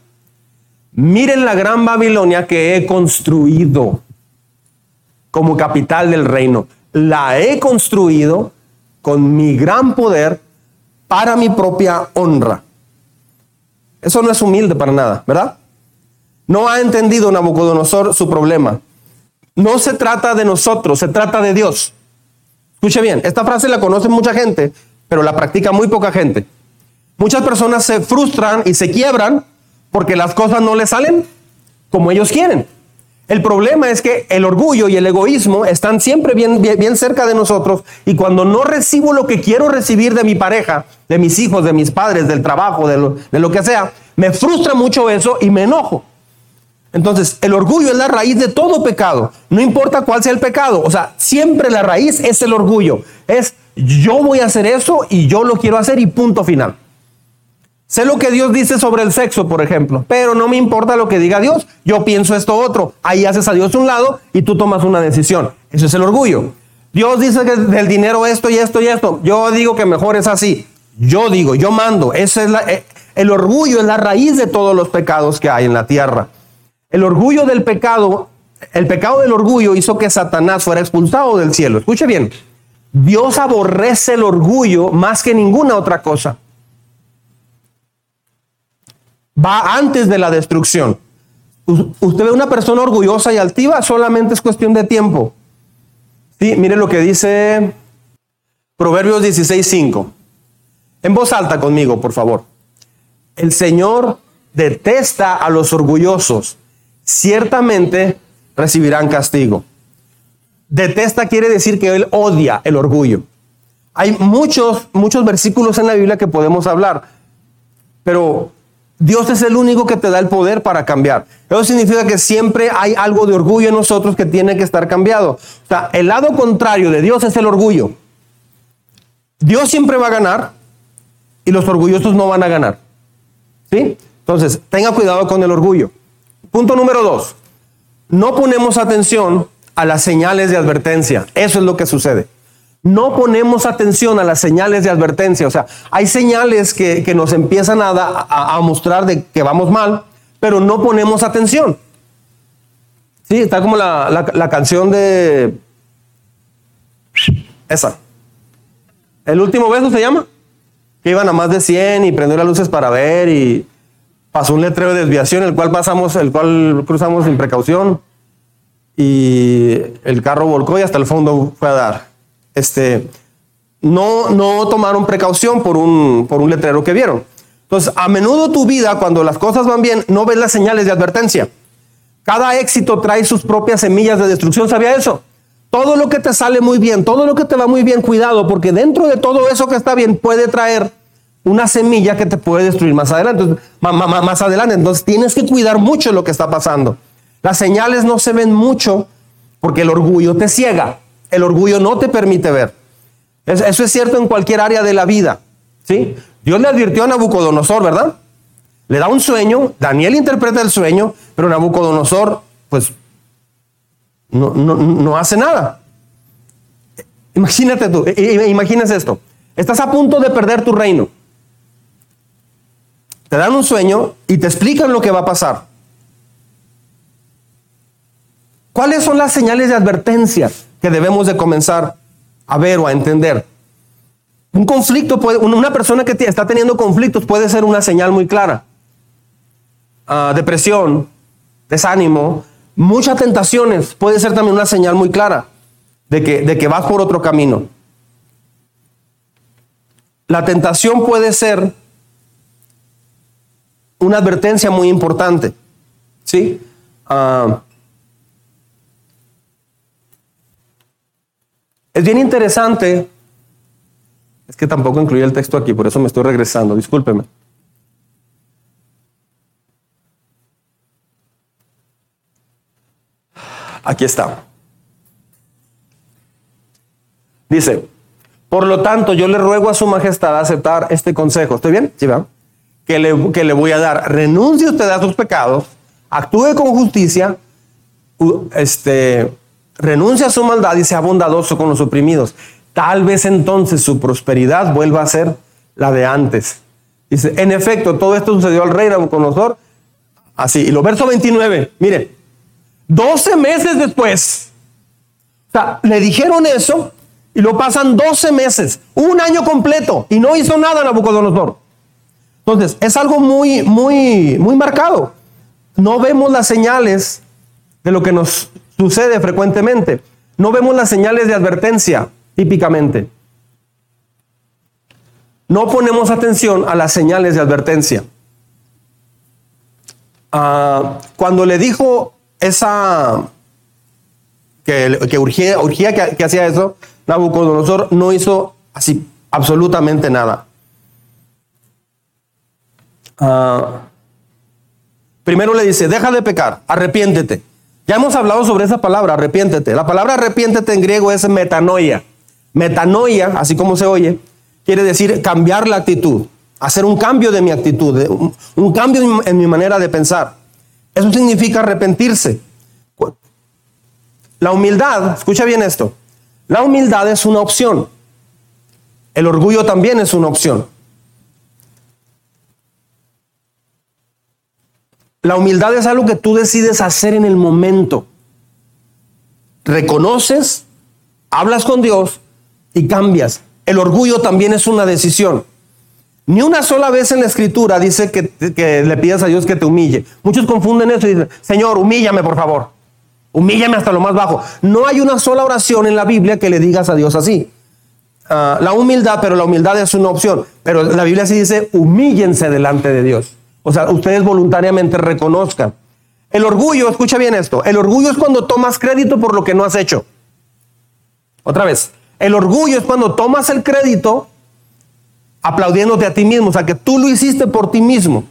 Miren la gran Babilonia que he construido como capital del reino. La he construido con mi gran poder para mi propia honra. Eso no es humilde para nada, ¿verdad? No ha entendido Nabucodonosor su problema. No se trata de nosotros, se trata de Dios. Escuche bien, esta frase la conoce mucha gente, pero la practica muy poca gente. Muchas personas se frustran y se quiebran porque las cosas no les salen como ellos quieren. El problema es que el orgullo y el egoísmo están siempre bien, bien, cerca de nosotros y cuando no recibo lo que quiero recibir de mi pareja, de mis hijos, de mis padres, del trabajo, de lo, de lo que sea, me frustra mucho eso y me enojo. Entonces, el orgullo es la raíz de todo pecado, no importa cuál sea el pecado, o sea, siempre la raíz es el orgullo, es yo voy a hacer eso y yo lo quiero hacer y punto final. Sé lo que Dios dice sobre el sexo, por ejemplo, pero no me importa lo que diga Dios. Yo pienso esto otro. Ahí haces a Dios un lado y tú tomas una decisión. Eso es el orgullo. Dios dice que del dinero esto y esto y esto. Yo digo que mejor es así. Yo digo, yo mando. Ese es eh, el orgullo es la raíz de todos los pecados que hay en la tierra. El orgullo del pecado, el pecado del orgullo hizo que Satanás fuera expulsado del cielo. Escuche bien. Dios aborrece el orgullo más que ninguna otra cosa va antes de la destrucción. Usted ve una persona orgullosa y altiva, solamente es cuestión de tiempo. Sí, mire lo que dice Proverbios 16:5. En voz alta conmigo, por favor. El Señor detesta a los orgullosos. Ciertamente recibirán castigo. Detesta quiere decir que él odia el orgullo. Hay muchos, muchos versículos en la Biblia que podemos hablar, pero Dios es el único que te da el poder para cambiar. Eso significa que siempre hay algo de orgullo en nosotros que tiene que estar cambiado. O sea, el lado contrario de Dios es el orgullo. Dios siempre va a ganar y los orgullosos no van a ganar. ¿Sí? Entonces, tenga cuidado con el orgullo. Punto número dos. No ponemos atención a las señales de advertencia. Eso es lo que sucede. No ponemos atención a las señales de advertencia. O sea, hay señales que, nos empiezan a, a, mostrar de que vamos mal, pero no ponemos atención. Sí, está como la, la canción de... Esa. El último beso se llama. Que iban a más de 100 y prendió las luces para ver y pasó un letrero de desviación, el cual pasamos, el cual cruzamos sin precaución y el carro volcó y hasta el fondo fue a dar. Este, no, no tomaron precaución por un, por un letrero que vieron. Entonces, a menudo tu vida, cuando las cosas van bien, no ves las señales de advertencia. Cada éxito trae sus propias semillas de destrucción. ¿Sabía eso? Todo lo que te sale muy bien, todo lo que te va muy bien, cuidado, porque dentro de todo eso que está bien puede traer una semilla que te puede destruir más adelante. más, adelante. Entonces tienes que cuidar mucho lo que está pasando. Las señales no se ven mucho porque el orgullo te ciega. El orgullo no te permite ver. Eso es cierto en cualquier área de la vida. ¿sí? Dios le advirtió a Nabucodonosor, ¿verdad? Le da un sueño, Daniel interpreta el sueño, pero Nabucodonosor, pues, no, no hace nada. Imagínate tú, imagínese esto. Estás a punto de perder tu reino te dan un sueño y te explican lo que va a pasar. ¿Cuáles son las señales de advertencia que debemos de comenzar a ver o a entender? Un conflicto puede, una persona que está teniendo conflictos puede ser una señal muy clara. Ah, depresión, desánimo, muchas tentaciones puede ser también una señal muy clara de que, de que vas por otro camino. La tentación puede ser una advertencia muy importante. ¿Sí? Ah, es bien interesante. Es que tampoco incluí el texto aquí, por eso me estoy regresando. Discúlpeme. Aquí está. Dice, por lo tanto, yo le ruego a su majestad aceptar este consejo. ¿Estoy bien? ¿Sí, va? que le, voy a dar. Renuncie usted a sus pecados, actúe con justicia, este, renuncie a su maldad y sea bondadoso con los oprimidos. Tal vez entonces su prosperidad vuelva a ser la de antes. Dice, en efecto, todo esto sucedió al rey Nabucodonosor. Así, y lo verso 29, mire, 12 meses después, o sea, le dijeron eso y lo pasan 12 meses, un año completo, y no hizo nada Nabucodonosor. Entonces, es algo muy, muy, muy marcado. No vemos las señales de lo que nos sucede frecuentemente. No vemos las señales de advertencia, típicamente. No ponemos atención a las señales de advertencia. Ah, cuando le dijo esa que, que urgía, urgía que, hacía eso, Nabucodonosor no hizo así absolutamente nada. Ah, primero le dice, deja de pecar, arrepiéntete. Ya hemos hablado sobre esa palabra, arrepiéntete. La palabra arrepiéntete en griego es metanoia. Metanoia, así como se oye, quiere decir cambiar la actitud, hacer un cambio de mi actitud, un, cambio en mi manera de pensar. Eso significa arrepentirse. La humildad, escucha bien esto, la humildad es una opción. El orgullo también es una opción. La humildad es algo que tú decides hacer en el momento. Reconoces, hablas con Dios y cambias. El orgullo también es una decisión. Ni una sola vez en la escritura dice que, le pidas a Dios que te humille. Muchos confunden eso y dicen, Señor, humíllame por favor. Humíllame hasta lo más bajo. No hay una sola oración en la Biblia que le digas a Dios así. Ah, la humildad, pero la humildad es una opción. Pero la Biblia sí dice, humíllense delante de Dios. O sea, ustedes voluntariamente reconozcan. El orgullo, escucha bien esto, el orgullo es cuando tomas crédito por lo que no has hecho. Otra vez, el orgullo es cuando tomas el crédito aplaudiéndote a ti mismo, o sea, que tú lo hiciste por ti mismo.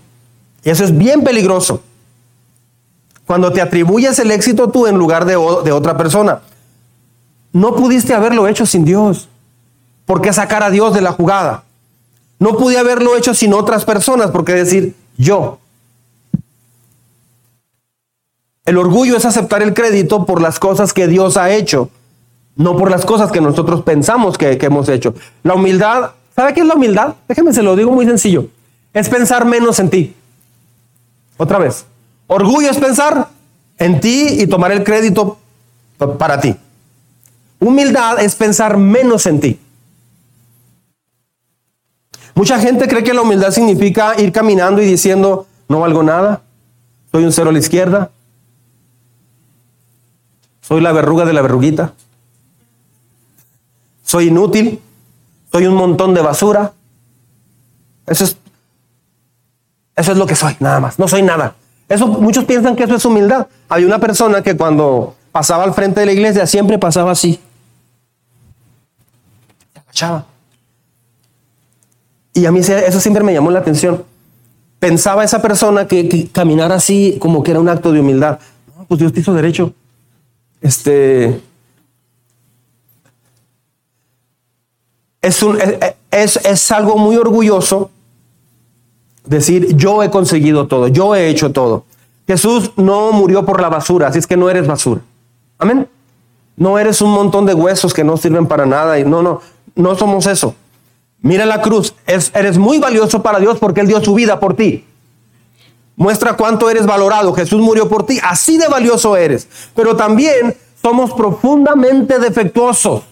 Y eso es bien peligroso. Cuando te atribuyes el éxito tú en lugar de, de otra persona. No pudiste haberlo hecho sin Dios. ¿Por qué sacar a Dios de la jugada? No pude haberlo hecho sin otras personas, porque decir yo. El orgullo es aceptar el crédito por las cosas que Dios ha hecho, no por las cosas que nosotros pensamos que, hemos hecho. La humildad, ¿sabe qué es la humildad? Déjeme, se lo digo muy sencillo. Es pensar menos en ti. Otra vez. Orgullo es pensar en ti y tomar el crédito para ti. Humildad es pensar menos en ti. Mucha gente cree que la humildad significa ir caminando y diciendo, no valgo nada, soy un cero a la izquierda, soy la verruga de la verruguita, soy inútil, soy un montón de basura. Eso es, eso es lo que soy, nada más, no soy nada. Eso, muchos piensan que eso es humildad. Hay una persona que cuando pasaba al frente de la iglesia siempre pasaba así. Se agachaba. Y a mí eso siempre me llamó la atención. Pensaba esa persona que, caminar así como que era un acto de humildad. No, pues Dios te hizo derecho. Este. Es, un, es, es algo muy orgulloso decir, yo he conseguido todo, yo he hecho todo. Jesús no murió por la basura, así es que no eres basura. Amén. No eres un montón de huesos que no sirven para nada. Y no, no, no somos eso. Mira la cruz, eres muy valioso para Dios porque Él dio su vida por ti. Muestra cuánto eres valorado. Jesús murió por ti, así de valioso eres. Pero también somos profundamente defectuosos.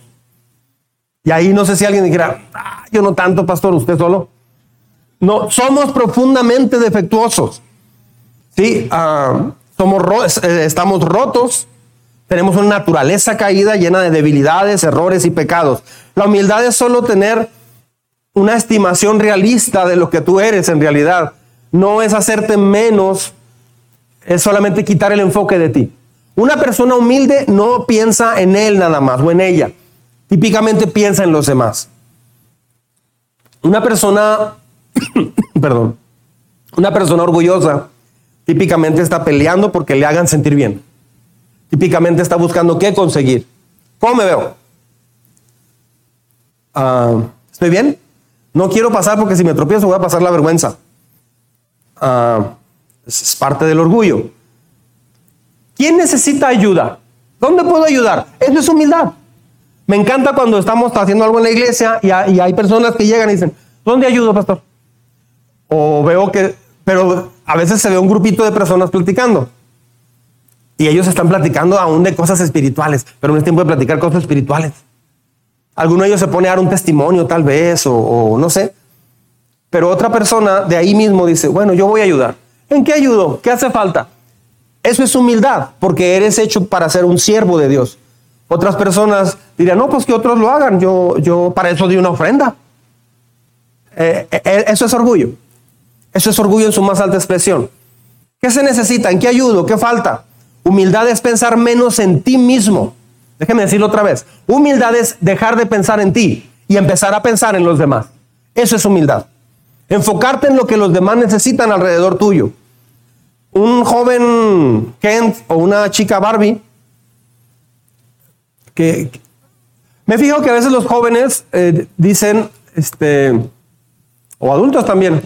Y ahí no sé si alguien dijera, ah, yo no tanto, pastor, usted solo. No, somos profundamente defectuosos. Sí, ah, somos eh, estamos rotos. Tenemos una naturaleza caída llena de debilidades, errores y pecados. La humildad es solo tener una estimación realista de lo que tú eres en realidad. No es hacerte menos, es solamente quitar el enfoque de ti. Una persona humilde no piensa en él nada más o en ella. Típicamente piensa en los demás. Una persona, perdón, una persona orgullosa típicamente está peleando porque le hagan sentir bien. Típicamente está buscando qué conseguir. ¿Cómo me veo? Ah, ¿Estoy bien? No quiero pasar porque si me tropiezo voy a pasar la vergüenza. Ah, es parte del orgullo. ¿Quién necesita ayuda? ¿Dónde puedo ayudar? Eso es humildad. Me encanta cuando estamos haciendo algo en la iglesia y, hay personas que llegan y dicen, ¿dónde ayudo, pastor? O veo que, pero a veces se ve un grupito de personas platicando. Y ellos están platicando aún de cosas espirituales, pero no es tiempo de platicar cosas espirituales. Alguno de ellos se pone a dar un testimonio tal vez o, no sé. Pero otra persona de ahí mismo dice, bueno, yo voy a ayudar. ¿En qué ayudo? ¿Qué hace falta? Eso es humildad, porque eres hecho para ser un siervo de Dios. Otras personas dirían, no, pues que otros lo hagan, yo, yo para eso di una ofrenda. Eh, eh, eh, eso es orgullo. Eso es orgullo en su más alta expresión. ¿Qué se necesita? ¿En qué ayudo? ¿Qué falta? Humildad es pensar menos en ti mismo Déjeme decirlo otra vez. Humildad es dejar de pensar en ti y empezar a pensar en los demás. Eso es humildad. Enfocarte en lo que los demás necesitan alrededor tuyo. Un joven Kent o una chica Barbie que me fijo que a veces los jóvenes eh, dicen, este, o adultos también,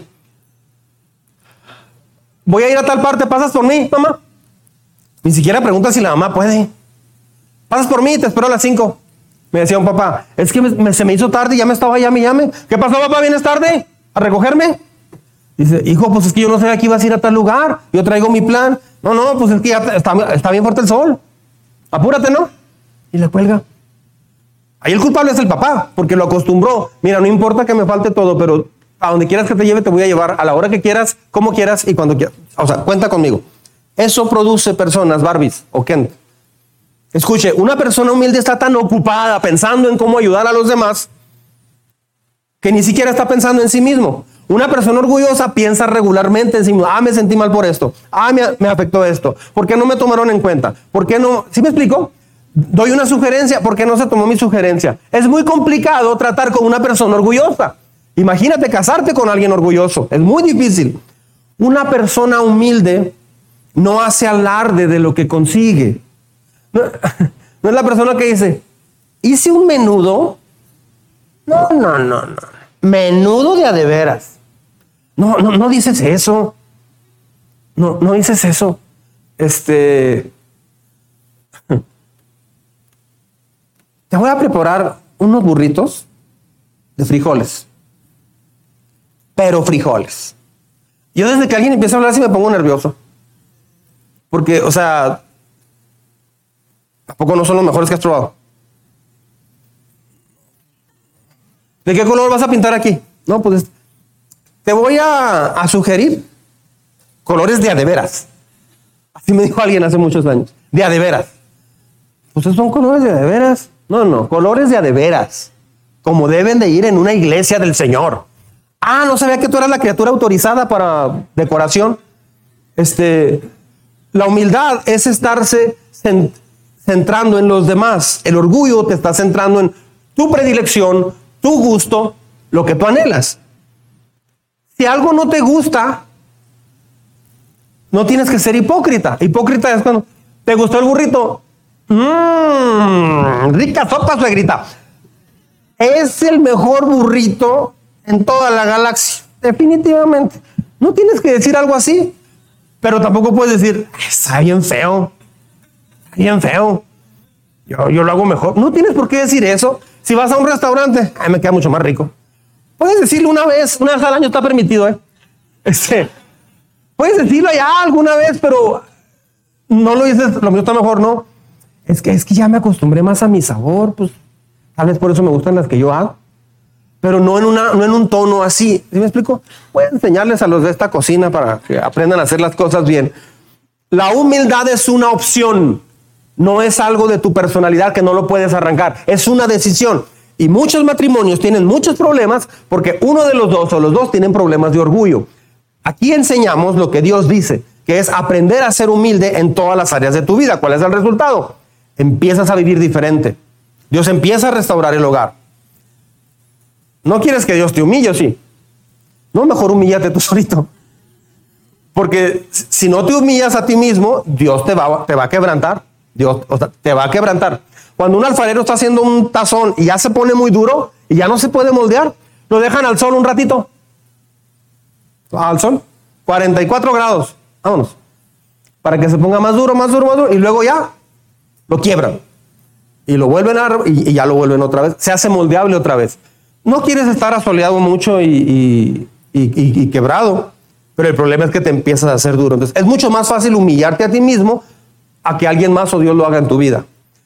voy a ir a tal parte, pasas por mí, mamá. Ni siquiera pregunta si la mamá puede. Pasas por mí, te espero a las 5. Me decía un papá, es que se me hizo tarde ya me estaba llame, llame. ¿Qué pasó, papá? ¿Vienes tarde a recogerme? Dice, hijo, pues es que yo no sé que ibas a ir a tal lugar. Yo traigo mi plan. No, no, pues es que ya está, bien fuerte el sol. Apúrate, ¿no? Y le cuelga. Ahí el culpable es el papá, porque lo acostumbró. Mira, no importa que me falte todo, pero a donde quieras que te lleve, te voy a llevar a la hora que quieras, como quieras y cuando quieras. O sea, cuenta conmigo. Eso produce personas, Barbies o Kent, Escuche, una persona humilde está tan ocupada pensando en cómo ayudar a los demás que ni siquiera está pensando en sí mismo. Una persona orgullosa piensa regularmente en sí mismo. Ah, me sentí mal por esto. Ah, me, afectó esto. ¿Por qué no me tomaron en cuenta? ¿Por qué no? ¿Sí me explico? Doy una sugerencia. ¿Por qué no se tomó mi sugerencia? Es muy complicado tratar con una persona orgullosa. Imagínate casarte con alguien orgulloso. Es muy difícil. Una persona humilde no hace alarde de lo que consigue. No, es la persona que dice, hice un menudo No, no, no, no. Menudo de a de veras. No, no, no dices eso. No, no dices eso. Este. Te voy a preparar unos burritos de frijoles. Pero frijoles. Yo desde que alguien empieza a hablar así me pongo nervioso. Porque, o sea, ¿a no son los mejores que has probado? ¿De qué color vas a pintar aquí? No, pues te voy a, sugerir colores de adeveras. Así me dijo alguien hace muchos años. De adeveras. Pues son colores de adeveras. No, no, colores de adeveras. Como deben de ir en una iglesia del Señor. Ah, no sabía que tú eras la criatura autorizada para decoración. Este, la humildad es estarse centrando en los demás. El orgullo te está centrando en tu predilección, tu gusto, lo que tú anhelas. Si algo no te gusta, no tienes que ser hipócrita. Hipócrita es cuando te gustó el burrito. Mmm, rica sopa, suegrita. Es el mejor burrito en toda la galaxia. Definitivamente. No tienes que decir algo así. Pero tampoco puedes decir, está bien feo. Bien feo. Yo, yo lo hago mejor. No tienes por qué decir eso. Si vas a un restaurante, me queda mucho más rico. Puedes decirlo una vez, una vez al año está permitido, ¿eh? Este, puedes decirlo ya alguna vez, pero no lo dices, lo mío está mejor, ¿no? Es que, es que ya me acostumbré más a mi sabor, pues tal vez por eso me gustan las que yo hago pero no en, una, no en un tono así. ¿Sí me explico? Voy a enseñarles a los de esta cocina para que aprendan a hacer las cosas bien. La humildad es una opción, no es algo de tu personalidad que no lo puedes arrancar, es una decisión. Y muchos matrimonios tienen muchos problemas porque uno de los dos o los dos tienen problemas de orgullo. Aquí enseñamos lo que Dios dice, que es aprender a ser humilde en todas las áreas de tu vida. ¿Cuál es el resultado? Empiezas a vivir diferente. Dios empieza a restaurar el hogar. No quieres que Dios te humille, sí. No, mejor humíllate tú solito. Porque si no te humillas a ti mismo, Dios te va, te va a quebrantar. Dios te va a quebrantar. Cuando un alfarero está haciendo un tazón y ya se pone muy duro y ya no se puede moldear, lo dejan al sol un ratito. Al sol. 44 grados. Vámonos. Para que se ponga más duro, más duro, más duro. Y luego ya lo quiebran. Y lo vuelven a... y ya lo vuelven otra vez. Se hace moldeable otra vez. No quieres estar asoleado mucho y, quebrado, pero el problema es que te empiezas a hacer duro. Entonces, es mucho más fácil humillarte a ti mismo a que alguien más o Dios lo haga en tu vida.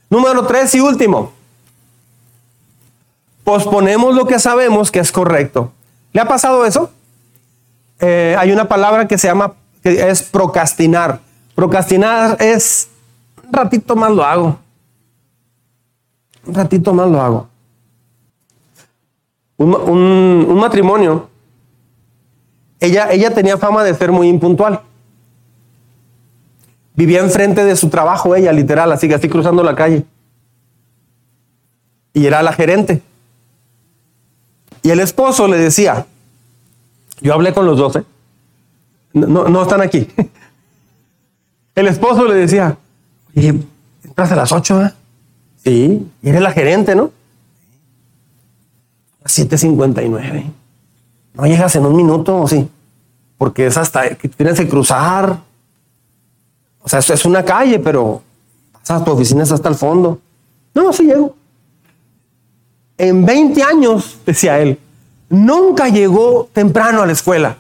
Número tres y último. Posponemos lo que sabemos que es correcto. ¿Le ha pasado eso? Eh, hay una palabra que se llama, que es procrastinar. Procrastinar es, un ratito más lo hago. Un ratito más lo hago un, matrimonio, ella, ella tenía fama de ser muy impuntual. Vivía enfrente de su trabajo ella, literal, así que así cruzando la calle. Y era la gerente. Y el esposo le decía, yo hablé con los doce, no, no están aquí. El esposo le decía, oye, entras a las ocho, ¿eh? Sí, y eres la gerente, ¿no? 7.59. No llegas en un minuto, ¿o sí? Porque es hasta que tienes que cruzar. O sea, es una calle, pero pasas tu oficina hasta el fondo. No, sí llego. En 20 años, decía él, nunca llegó temprano a la escuela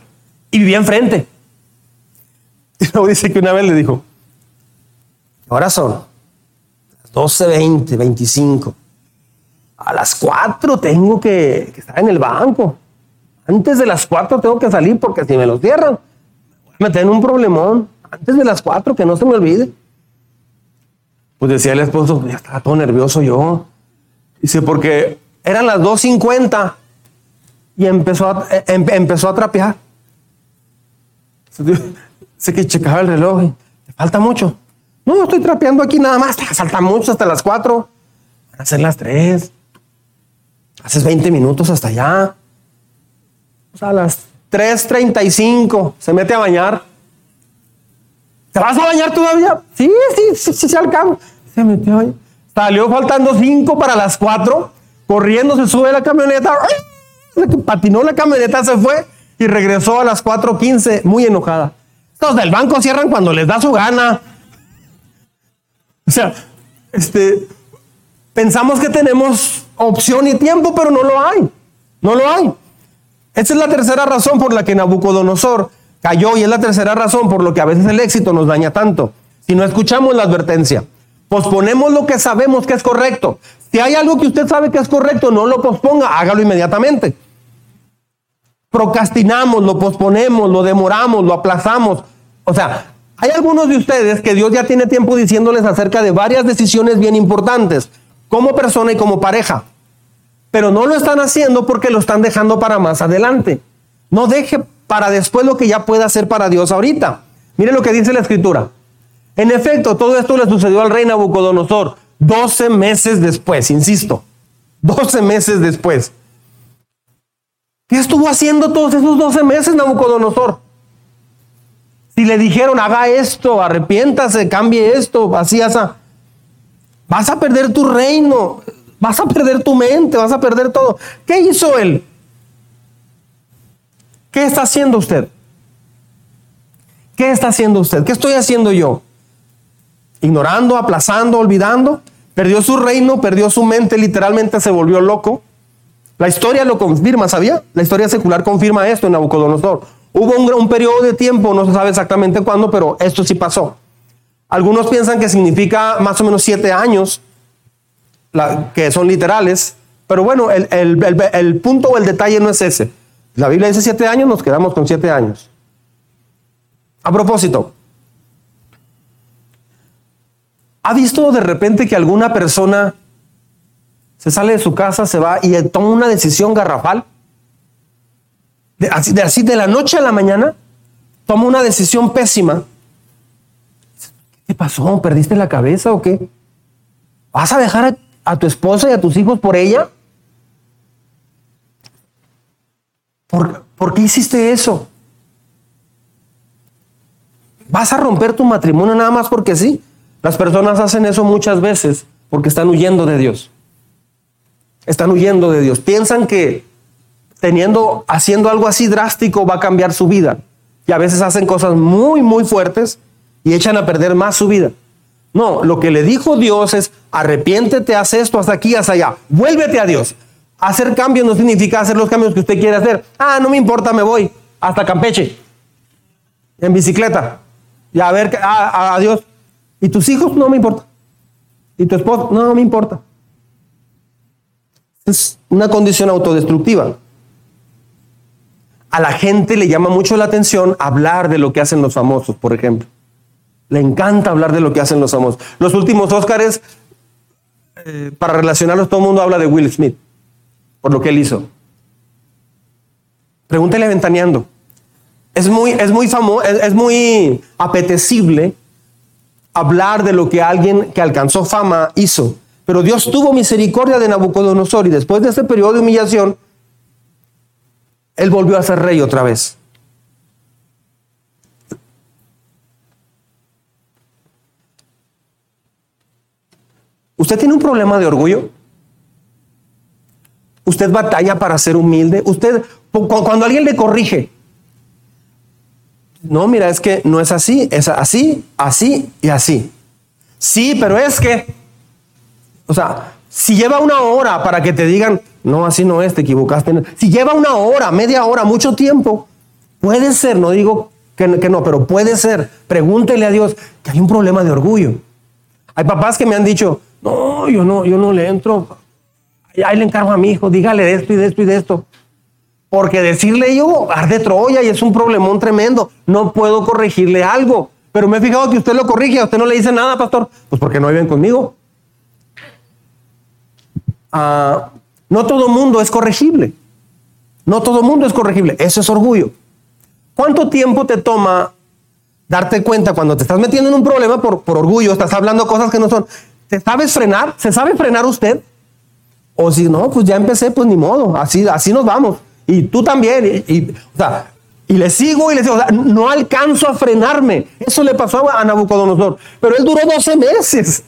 y vivía enfrente. Y luego dice que una vez le dijo, ahora son 12.20, 25. A las 4 tengo que, estar en el banco. Antes de las 4 tengo que salir porque si me lo cierran, me tienen un problemón. Antes de las 4, que no se me olvide. Pues decía el esposo, ya estaba todo nervioso yo. Dice, porque eran las 2.50 y empezó a, em, empezó a trapear. Sé que checaba el reloj te falta mucho. No, estoy trapeando aquí nada más. Falta mucho hasta las 4. Van a ser las 3. Haces 20 minutos hasta allá. O sea, a las 3.35 se mete a bañar. ¿Te vas a bañar todavía? Sí, sí, sí, sí, se alcanza. Se metió ahí. Salió faltando 5 para las 4. corriendo se sube la camioneta, patinó la camioneta, se fue y regresó a las 4.15 muy enojada. Los del banco cierran cuando les da su gana. O sea, este, pensamos que tenemos opción y tiempo, pero no lo hay. No lo hay. Esa es la tercera razón por la que Nabucodonosor cayó y es la tercera razón por lo que a veces el éxito nos daña tanto. Si no escuchamos la advertencia, posponemos lo que sabemos que es correcto. Si hay algo que usted sabe que es correcto, no lo posponga, hágalo inmediatamente. Procrastinamos, lo posponemos, lo demoramos, lo aplazamos. O sea, hay algunos de ustedes que Dios ya tiene tiempo diciéndoles acerca de varias decisiones bien importantes, como persona y como pareja. Pero no lo están haciendo porque lo están dejando para más adelante. No deje para después lo que ya pueda hacer para Dios ahorita. Mire lo que dice la escritura. En efecto, todo esto le sucedió al rey Nabucodonosor 12 meses después, insisto, 12 meses después. ¿Qué estuvo haciendo todos esos 12 meses Nabucodonosor? Si le dijeron, haga esto, arrepiéntase, cambie esto, así, así, vas a perder tu reino, vas a perder tu mente, vas a perder todo. ¿Qué hizo él? ¿Qué está haciendo usted? ¿Qué está haciendo usted? ¿Qué estoy haciendo yo? Ignorando, aplazando, olvidando. Perdió su reino, perdió su mente, literalmente se volvió loco. La historia lo confirma, ¿sabía? La historia secular confirma esto en Nabucodonosor. Hubo un, periodo de tiempo, no se sabe exactamente cuándo, pero esto sí pasó. Algunos piensan que significa más o menos siete años, que son literales, pero bueno, el, el, punto o el detalle no es ese. La Biblia dice siete años, nos quedamos con siete años. A propósito, ¿ha visto de repente que alguna persona se sale de su casa, se va y toma una decisión garrafal? de, así, de, la noche a la mañana, toma una decisión pésima. ¿Qué pasó? ¿Perdiste la cabeza o qué? ¿Vas a dejar a, tu esposa y a tus hijos por ella? ¿Por, ¿Por qué hiciste eso? ¿Vas a romper tu matrimonio nada más porque sí? Las personas hacen eso muchas veces porque están huyendo de Dios. Están huyendo de Dios. Piensan que teniendo, haciendo algo así drástico va a cambiar su vida. Y a veces hacen cosas muy, muy fuertes y echan a perder más su vida. No, lo que le dijo Dios es, arrepiéntete, haz esto, hasta aquí, hasta allá. Vuélvete a Dios. Hacer cambios no significa hacer los cambios que usted quiere hacer. Ah, no me importa, me voy hasta Campeche. En bicicleta. Y a ver, adiós. ¿Y tus hijos? No me importa. ¿Y tu esposo? No, no me importa. Es una condición autodestructiva a la gente le llama mucho la atención hablar de lo que hacen los famosos, por ejemplo. Le encanta hablar de lo que hacen los famosos. Los últimos Óscares, eh, para relacionarlos, todo el mundo habla de Will Smith, por lo que él hizo. Pregúntele Ventaneando. Es muy, es muy famoso, es, muy apetecible hablar de lo que alguien que alcanzó fama hizo. Pero Dios tuvo misericordia de Nabucodonosor y después de este periodo de humillación, él volvió a ser rey otra vez. ¿Usted tiene un problema de orgullo? ¿Usted batalla para ser humilde? ¿Usted, cuando alguien le corrige, no, mira, es que no es así, es así, así y así. Sí, pero es que, o sea, si lleva una hora para que te digan, no, así no es, te equivocaste. Si lleva una hora, media hora, mucho tiempo, puede ser, no digo que, no, pero puede ser. Pregúntele a Dios que hay un problema de orgullo. Hay papás que me han dicho, no, yo no, yo no le entro. Ahí le encargo a mi hijo, dígale esto y de esto y de esto. Porque decirle yo, arde Troya y es un problemón tremendo. No puedo corregirle algo. Pero me he fijado que usted lo corrige, a usted no le dice nada, pastor. Pues porque no viven conmigo. Ah, no todo mundo es corregible. No todo mundo es corregible. Eso es orgullo. ¿Cuánto tiempo te toma darte cuenta cuando te estás metiendo en un problema por, orgullo, estás hablando cosas que no son? ¿Te sabes frenar? ¿Se sabe frenar usted? O si no, pues ya empecé, pues ni modo, así, así nos vamos. Y tú también. Y, y le sigo y le sigo. no alcanzo a frenarme. Eso le pasó a Nabucodonosor. Pero él duró 12 meses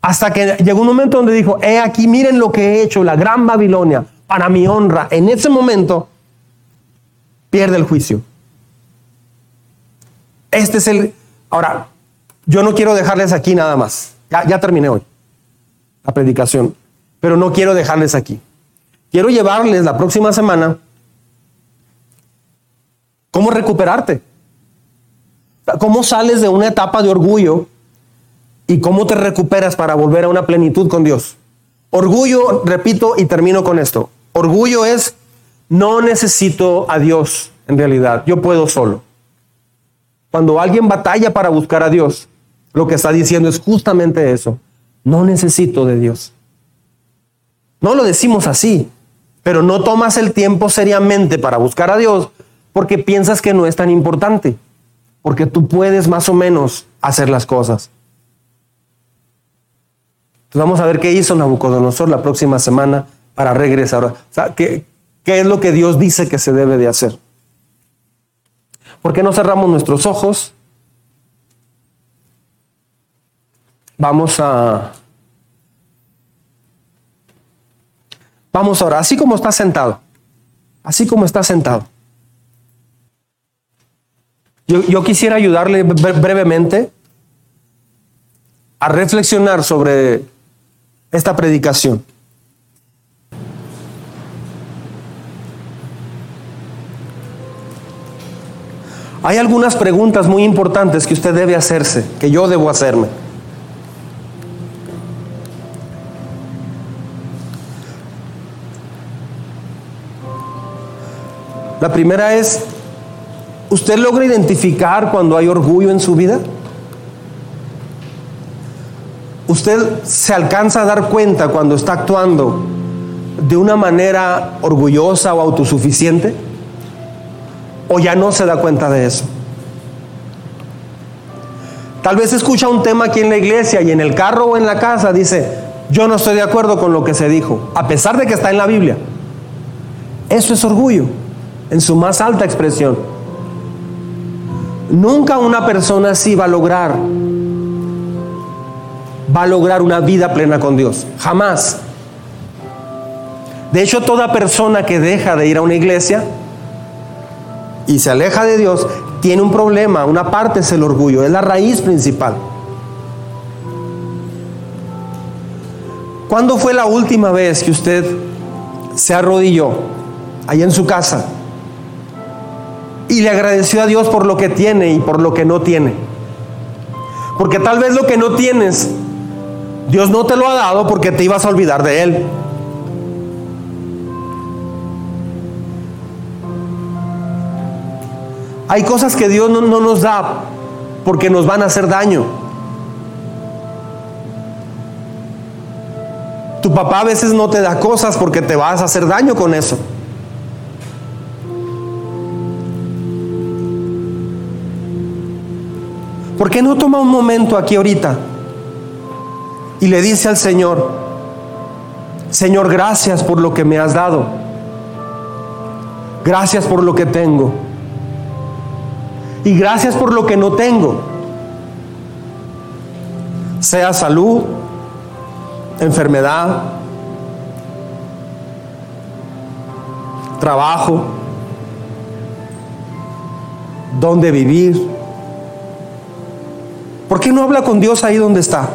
Hasta que llegó un momento donde dijo, he aquí, miren lo que he hecho, la gran Babilonia, para mi honra. En ese momento pierde el juicio. Este es el... Ahora, yo no quiero dejarles aquí nada más. Ya, ya terminé hoy la predicación, pero no quiero dejarles aquí. Quiero llevarles la próxima semana cómo recuperarte. ¿Cómo sales de una etapa de orgullo y cómo te recuperas para volver a una plenitud con Dios? Orgullo, repito y termino con esto. Orgullo es no necesito a Dios en realidad, yo puedo solo. Cuando alguien batalla para buscar a Dios, lo que está diciendo es justamente eso. No necesito de Dios. No lo decimos así, pero no tomas el tiempo seriamente para buscar a Dios porque piensas que no es tan importante porque tú puedes más o menos hacer las cosas. Entonces vamos a ver qué hizo Nabucodonosor la próxima semana para regresar. ¿qué, ¿qué es lo que Dios dice que se debe de hacer? ¿Por qué no cerramos nuestros ojos? Vamos a... Vamos ahora, así como está sentado, así como está sentado. Yo, quisiera ayudarle brevemente a reflexionar sobre esta predicación. Hay algunas preguntas muy importantes que usted debe hacerse, que yo debo hacerme. La primera es, ¿Usted logra identificar cuando hay orgullo en su vida? ¿Usted se alcanza a dar cuenta cuando está actuando de una manera orgullosa o autosuficiente? ¿O ya no se da cuenta de eso? Tal vez escucha un tema aquí en la iglesia y en el carro o en la casa dice, yo no estoy de acuerdo con lo que se dijo, a pesar de que está en la Biblia. Eso es orgullo, en su más alta expresión. Nunca una persona así va a lograr va a lograr una vida plena con Dios. Jamás. De hecho, toda persona que deja de ir a una iglesia y se aleja de Dios tiene un problema. Una parte es el orgullo, es la raíz principal. ¿Cuándo fue la última vez que usted se arrodilló ahí en su casa y le agradeció a Dios por lo que tiene y por lo que no tiene. Porque tal vez lo que no tienes, Dios no te lo ha dado porque te ibas a olvidar de Él. Hay cosas que Dios no, no nos da porque nos van a hacer daño. Tu papá a veces no te da cosas porque te vas a hacer daño con eso. ¿Por qué no toma un momento aquí ahorita y le dice al Señor, Señor, gracias por lo que me has dado. Gracias por lo que tengo. Y gracias por lo que no tengo. Sea salud, enfermedad, trabajo, donde vivir ¿Por qué no habla con Dios ahí donde está?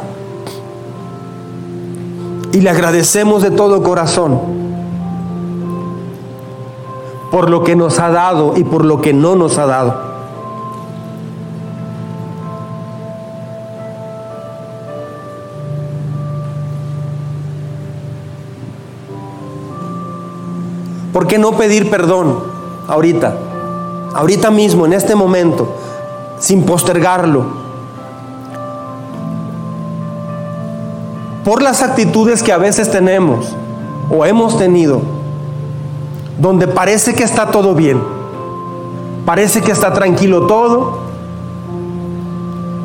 Y le agradecemos de todo corazón por lo que nos ha dado y por lo que no nos ha dado. ¿Por qué no pedir perdón ahorita? Ahorita mismo, en este momento, sin postergarlo. Por las actitudes que a veces tenemos o hemos tenido, donde parece que está todo bien, parece que está tranquilo todo,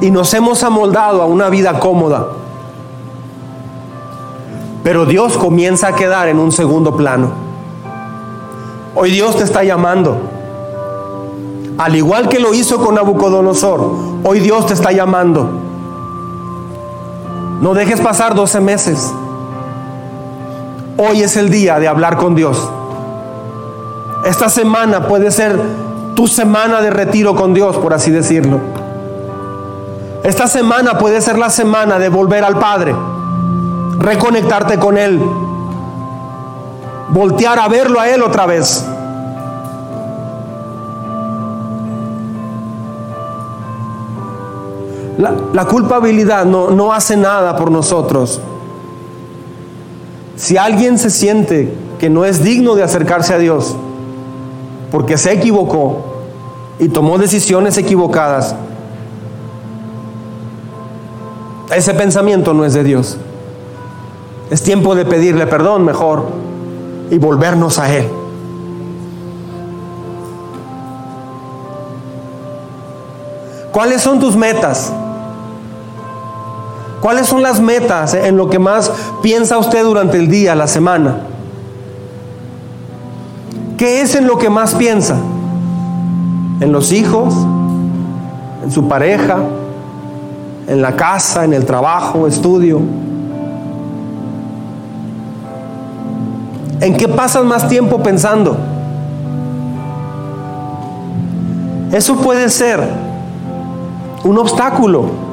y nos hemos amoldado a una vida cómoda. Pero Dios comienza a quedar en un segundo plano. Hoy Dios te está llamando. Al igual que lo hizo con Nabucodonosor, hoy Dios te está llamando No dejes pasar 12 meses. Hoy es el día de hablar con Dios. Esta semana puede ser tu semana de retiro con Dios, por así decirlo. Esta semana puede ser la semana de volver al Padre, reconectarte con Él, voltear a verlo a Él otra vez. La, culpabilidad no, no hace nada por nosotros. Si alguien se siente que no es digno de acercarse a Dios porque se equivocó y tomó decisiones equivocadas, ese pensamiento no es de Dios. Es tiempo de pedirle perdón mejor y volvernos a Él. ¿Cuáles son tus metas? ¿Cuáles son las metas en lo que más piensa usted durante el día, la semana? ¿Qué es en lo que más piensa? ¿En los hijos? ¿En su pareja? ¿En la casa? ¿En el trabajo? ¿Estudio? ¿En qué pasas más tiempo pensando? Eso puede ser un obstáculo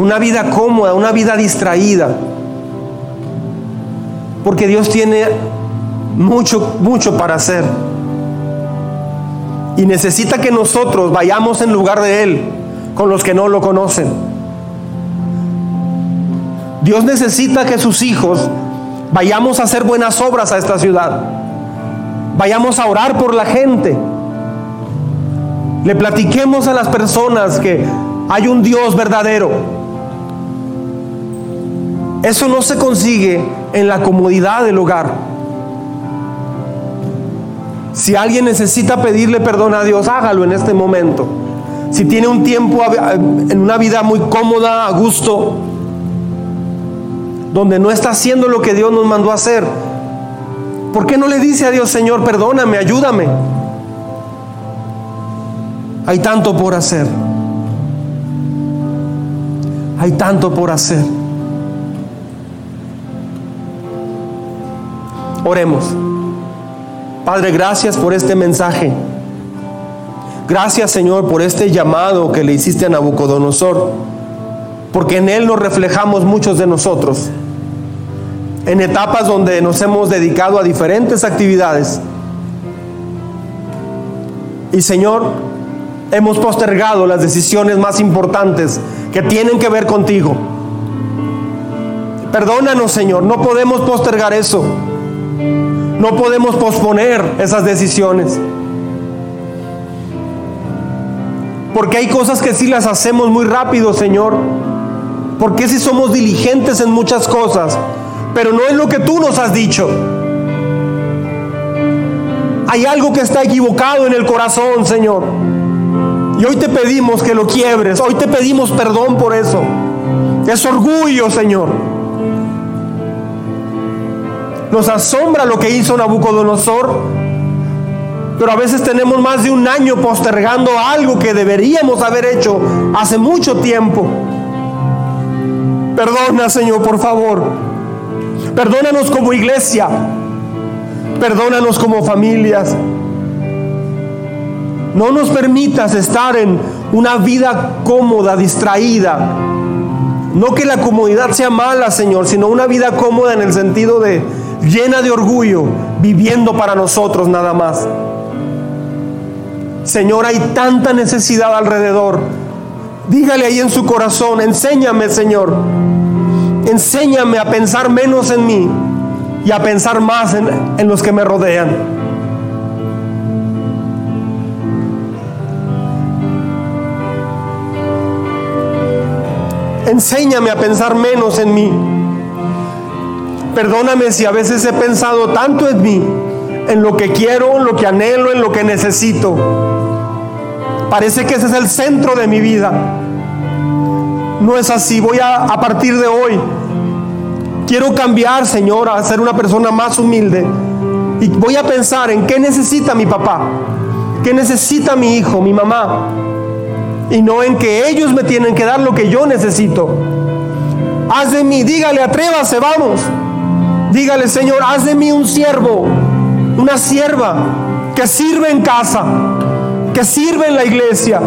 una vida cómoda, una vida distraída. Porque Dios tiene mucho, mucho para hacer. Y necesita que nosotros vayamos en lugar de Él con los que no lo conocen. Dios necesita que sus hijos vayamos a hacer buenas obras a esta ciudad. Vayamos a orar por la gente. Le platiquemos a las personas que hay un Dios verdadero eso no se consigue en la comodidad del hogar. Si alguien necesita pedirle perdón a Dios, hágalo en este momento. Si tiene un tiempo en una vida muy cómoda, a gusto, donde no está haciendo lo que Dios nos mandó a hacer, ¿por qué no le dice a Dios, Señor, perdóname, ayúdame? Hay tanto por hacer. Hay tanto por hacer. Oremos. Padre, gracias por este mensaje. Gracias, Señor, por este llamado que le hiciste a Nabucodonosor, porque en él nos reflejamos muchos de nosotros. En etapas donde nos hemos dedicado a diferentes actividades. Y Señor, hemos postergado las decisiones más importantes que tienen que ver contigo. Perdónanos, Señor, no podemos postergar eso. No podemos posponer esas decisiones. Porque hay cosas que sí las hacemos muy rápido, Señor. Porque si somos diligentes en muchas cosas, pero no es lo que tú nos has dicho. Hay algo que está equivocado en el corazón, Señor. Y hoy te pedimos que lo quiebres. Hoy te pedimos perdón por eso. Es orgullo, Señor. Nos asombra lo que hizo Nabucodonosor. Pero a veces tenemos más de un año postergando algo que deberíamos haber hecho hace mucho tiempo. Perdona, Señor, por favor. Perdónanos como iglesia. Perdónanos como familias. No nos permitas estar en una vida cómoda, distraída. No que la comodidad sea mala, Señor, sino una vida cómoda en el sentido de llena de orgullo, viviendo para nosotros nada más. Señor, hay tanta necesidad alrededor. Dígale ahí en su corazón, enséñame, Señor. Enséñame a pensar menos en mí y a pensar más en, en los que me rodean. Enséñame a pensar menos en mí Perdóname si a veces he pensado tanto en mí, en lo que quiero, en lo que anhelo, en lo que necesito. Parece que ese es el centro de mi vida. No es así. Voy a, a partir de hoy. Quiero cambiar, Señor, a ser una persona más humilde. Y voy a pensar en qué necesita mi papá, qué necesita mi hijo, mi mamá. Y no en que ellos me tienen que dar lo que yo necesito. haz de mí, dígale, atrévase, vamos. Dígale, Señor, haz de mí un siervo, una sierva que sirve en casa, que sirve en la iglesia.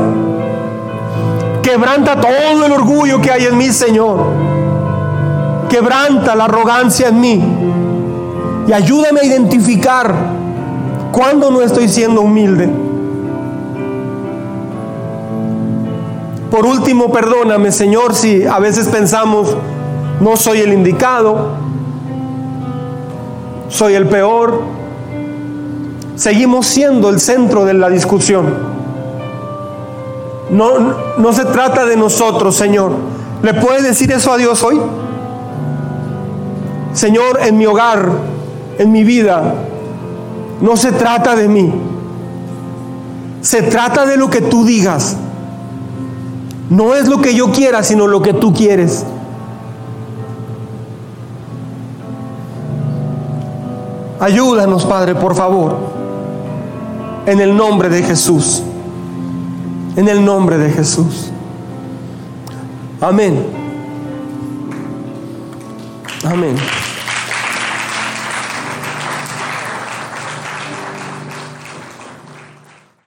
Quebranta todo el orgullo que hay en mí, Señor. Quebranta la arrogancia en mí. Y ayúdame a identificar cuando no estoy siendo humilde. Por último, perdóname, Señor, si a veces pensamos, no soy el indicado, soy el peor. Seguimos siendo el centro de la discusión. No, no se trata de nosotros, Señor. ¿Le puedes decir eso a Dios hoy? Señor, en mi hogar, en mi vida, no se trata de mí. Se trata de lo que tú digas. No es lo que yo quiera, sino lo que tú quieres. Ayúdanos, Padre, por favor. En el nombre de Jesús. En el nombre de Jesús. Amén. Amén.